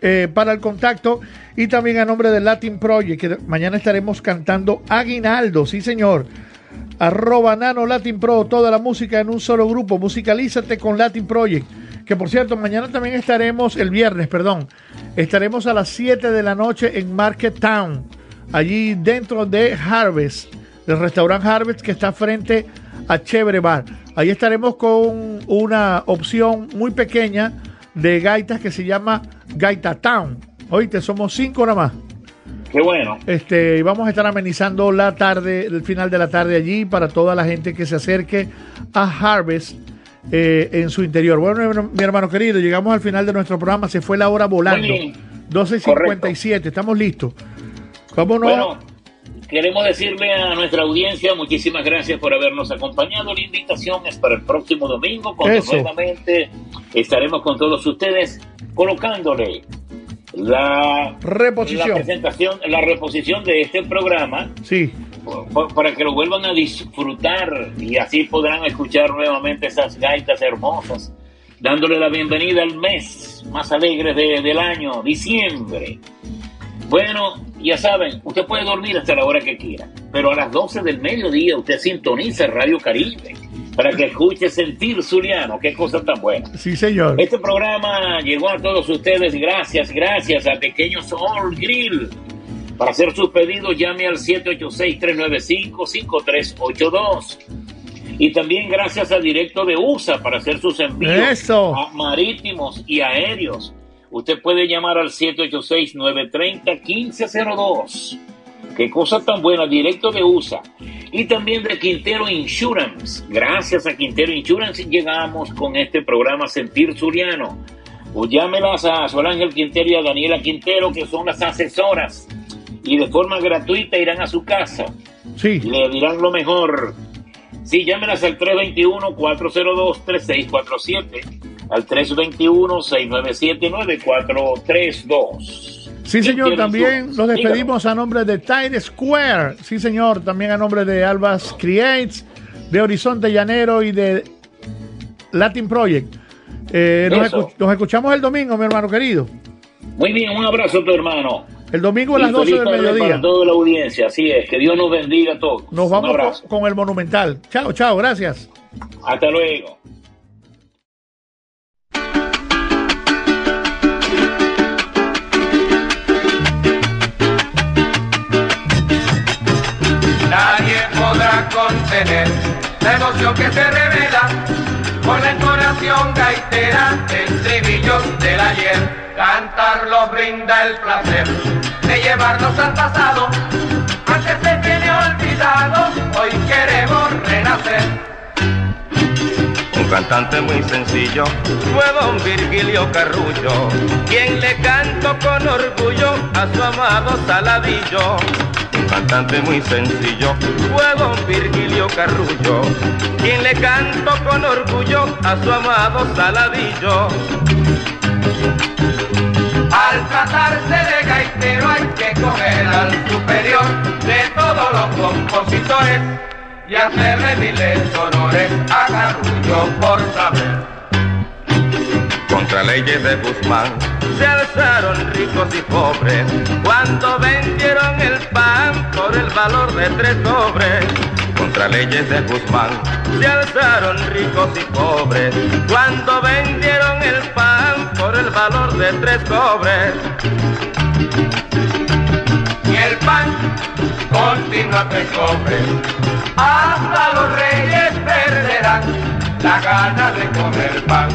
eh, para el contacto. Y también a nombre del Latin Project, que mañana estaremos cantando Aguinaldo, sí señor. Arroba Nano Latin Pro, toda la música en un solo grupo. Musicalízate con Latin Project. Que por cierto, mañana también estaremos, el viernes, perdón, estaremos a las 7 de la noche en Market Town, allí dentro de Harvest, del restaurante Harvest que está frente a Chévere Bar. Ahí estaremos con una opción muy pequeña de gaitas que se llama Gaita Town. Oíste, somos cinco nada más. Qué bueno. Este, y vamos a estar amenizando la tarde, el final de la tarde allí para toda la gente que se acerque a Harvest eh, en su interior. Bueno, mi- hermano querido, llegamos al final de nuestro programa. Se fue la hora volando. Muy bien. 12.57, estamos listos. Vámonos. Bueno, queremos decirle a nuestra audiencia muchísimas gracias por habernos acompañado. La invitación es para el próximo domingo, cuando Eso. nuevamente estaremos con todos ustedes colocándole la Reposición. la presentación, la reposición de este programa Sí. pa- para que lo vuelvan a disfrutar y así podrán escuchar nuevamente esas gaitas hermosas, dándole la bienvenida al mes más alegre de- del año, diciembre. Bueno, ya saben, usted puede dormir hasta la hora que quiera, pero a las 12 del mediodía usted sintoniza Radio Caribe para que escuche Sentir Zuliano, qué cosa tan buena. Sí, señor. Este programa llegó a todos ustedes gracias, gracias a Pequeños All Grill. Para hacer sus pedidos llame al 786-395-5382. Y también gracias a Directo de USA para hacer sus envíos Eso. a marítimos y aéreos. Usted puede llamar al 786-930-1502. Qué cosa tan buena, directo de USA. Y también de Quintero Insurance. Gracias a Quintero Insurance llegamos con este programa Sentir Suriano. O llámelas a Sol Ángel Quintero y a Daniela Quintero, que son las asesoras. Y de forma gratuita irán a su casa. Sí. Le dirán lo mejor. Sí, llámelas al 321-402-3647. Al 321-697-9432. Sí, señor, también nos despedimos a nombre de Tide Square. Sí, señor, también a nombre de Albas Creates, de Horizonte Llanero y de Latin Project. Eh, nos, escuchamos el domingo, mi hermano querido. Muy bien, un abrazo a tu hermano. El domingo a las 12 feliz del mediodía. Para toda la audiencia, así es. Que Dios nos bendiga a todos. Nos vamos con el Monumental. Chao, chao, gracias. Hasta luego. Contener la emoción que se revela con la entonación gaitera del estribillo del ayer. Cantarlo brinda el placer de llevarnos al pasado. Antes se tiene olvidado, hoy queremos renacer. Cantante muy sencillo fue don Virgilio Carrullo, quien le cantó con orgullo a su amado Saladillo. Un cantante muy sencillo fue don Virgilio Carrullo, quien le cantó con orgullo a su amado Saladillo. Al tratarse de gaitero hay que coger al superior de todos los compositores y hacerle miles honores a Carrullo por saber. Contra leyes de Guzmán se alzaron ricos y pobres cuando vendieron el pan por el valor de tres sobres. Contra leyes de Guzmán se alzaron ricos y pobres cuando vendieron el pan por el valor de tres sobres. Y el pan continúa tres sobres. Hasta los reyes perderán la gana de comer pan.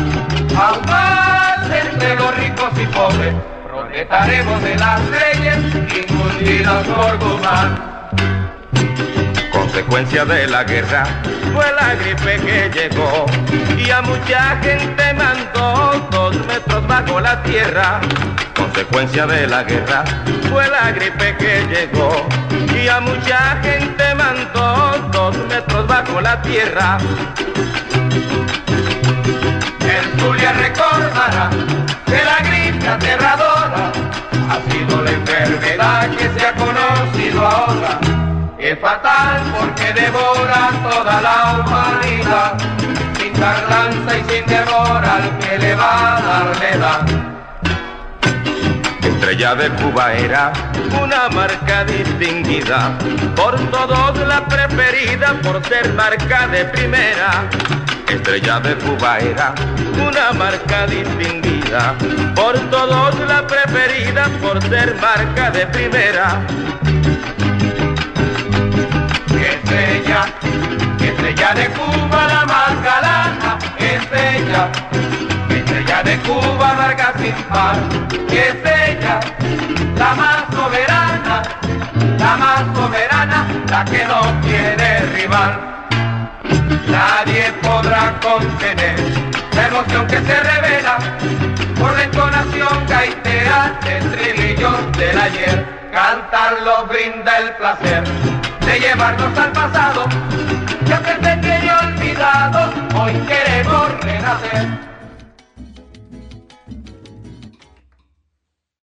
Aún más entre los ricos y pobres protestaremos de las leyes infundidas por Guzmán. Consecuencia de la guerra fue la gripe que llegó y a mucha gente mandó dos metros bajo la tierra. Consecuencia de la guerra fue la gripe que llegó y a mucha gente mandó dos metros bajo la tierra. El Zulia recordará que la gripe aterradora ha sido la enfermedad que se ha conocido ahora. Es fatal porque devora toda la humanidad, sin tardanza y sin demora al que le va a dar la. Estrella de Cuba era una marca distinguida, por todos la preferida por ser marca de primera. Estrella de Cuba era una marca distinguida, por todos la preferida por ser marca de primera. Estrella, estrella de Cuba, la marca lana, estrella, estrella de Cuba, marca sin par, estrella, la más soberana, la más soberana, la que no tiene rival. Nadie podrá contener la emoción que se revela por la entonación gaitera del estribillo del ayer. Cantarlo brinda el placer de llevarnos al pasado, que antes se tiene olvidado, hoy queremos renacer.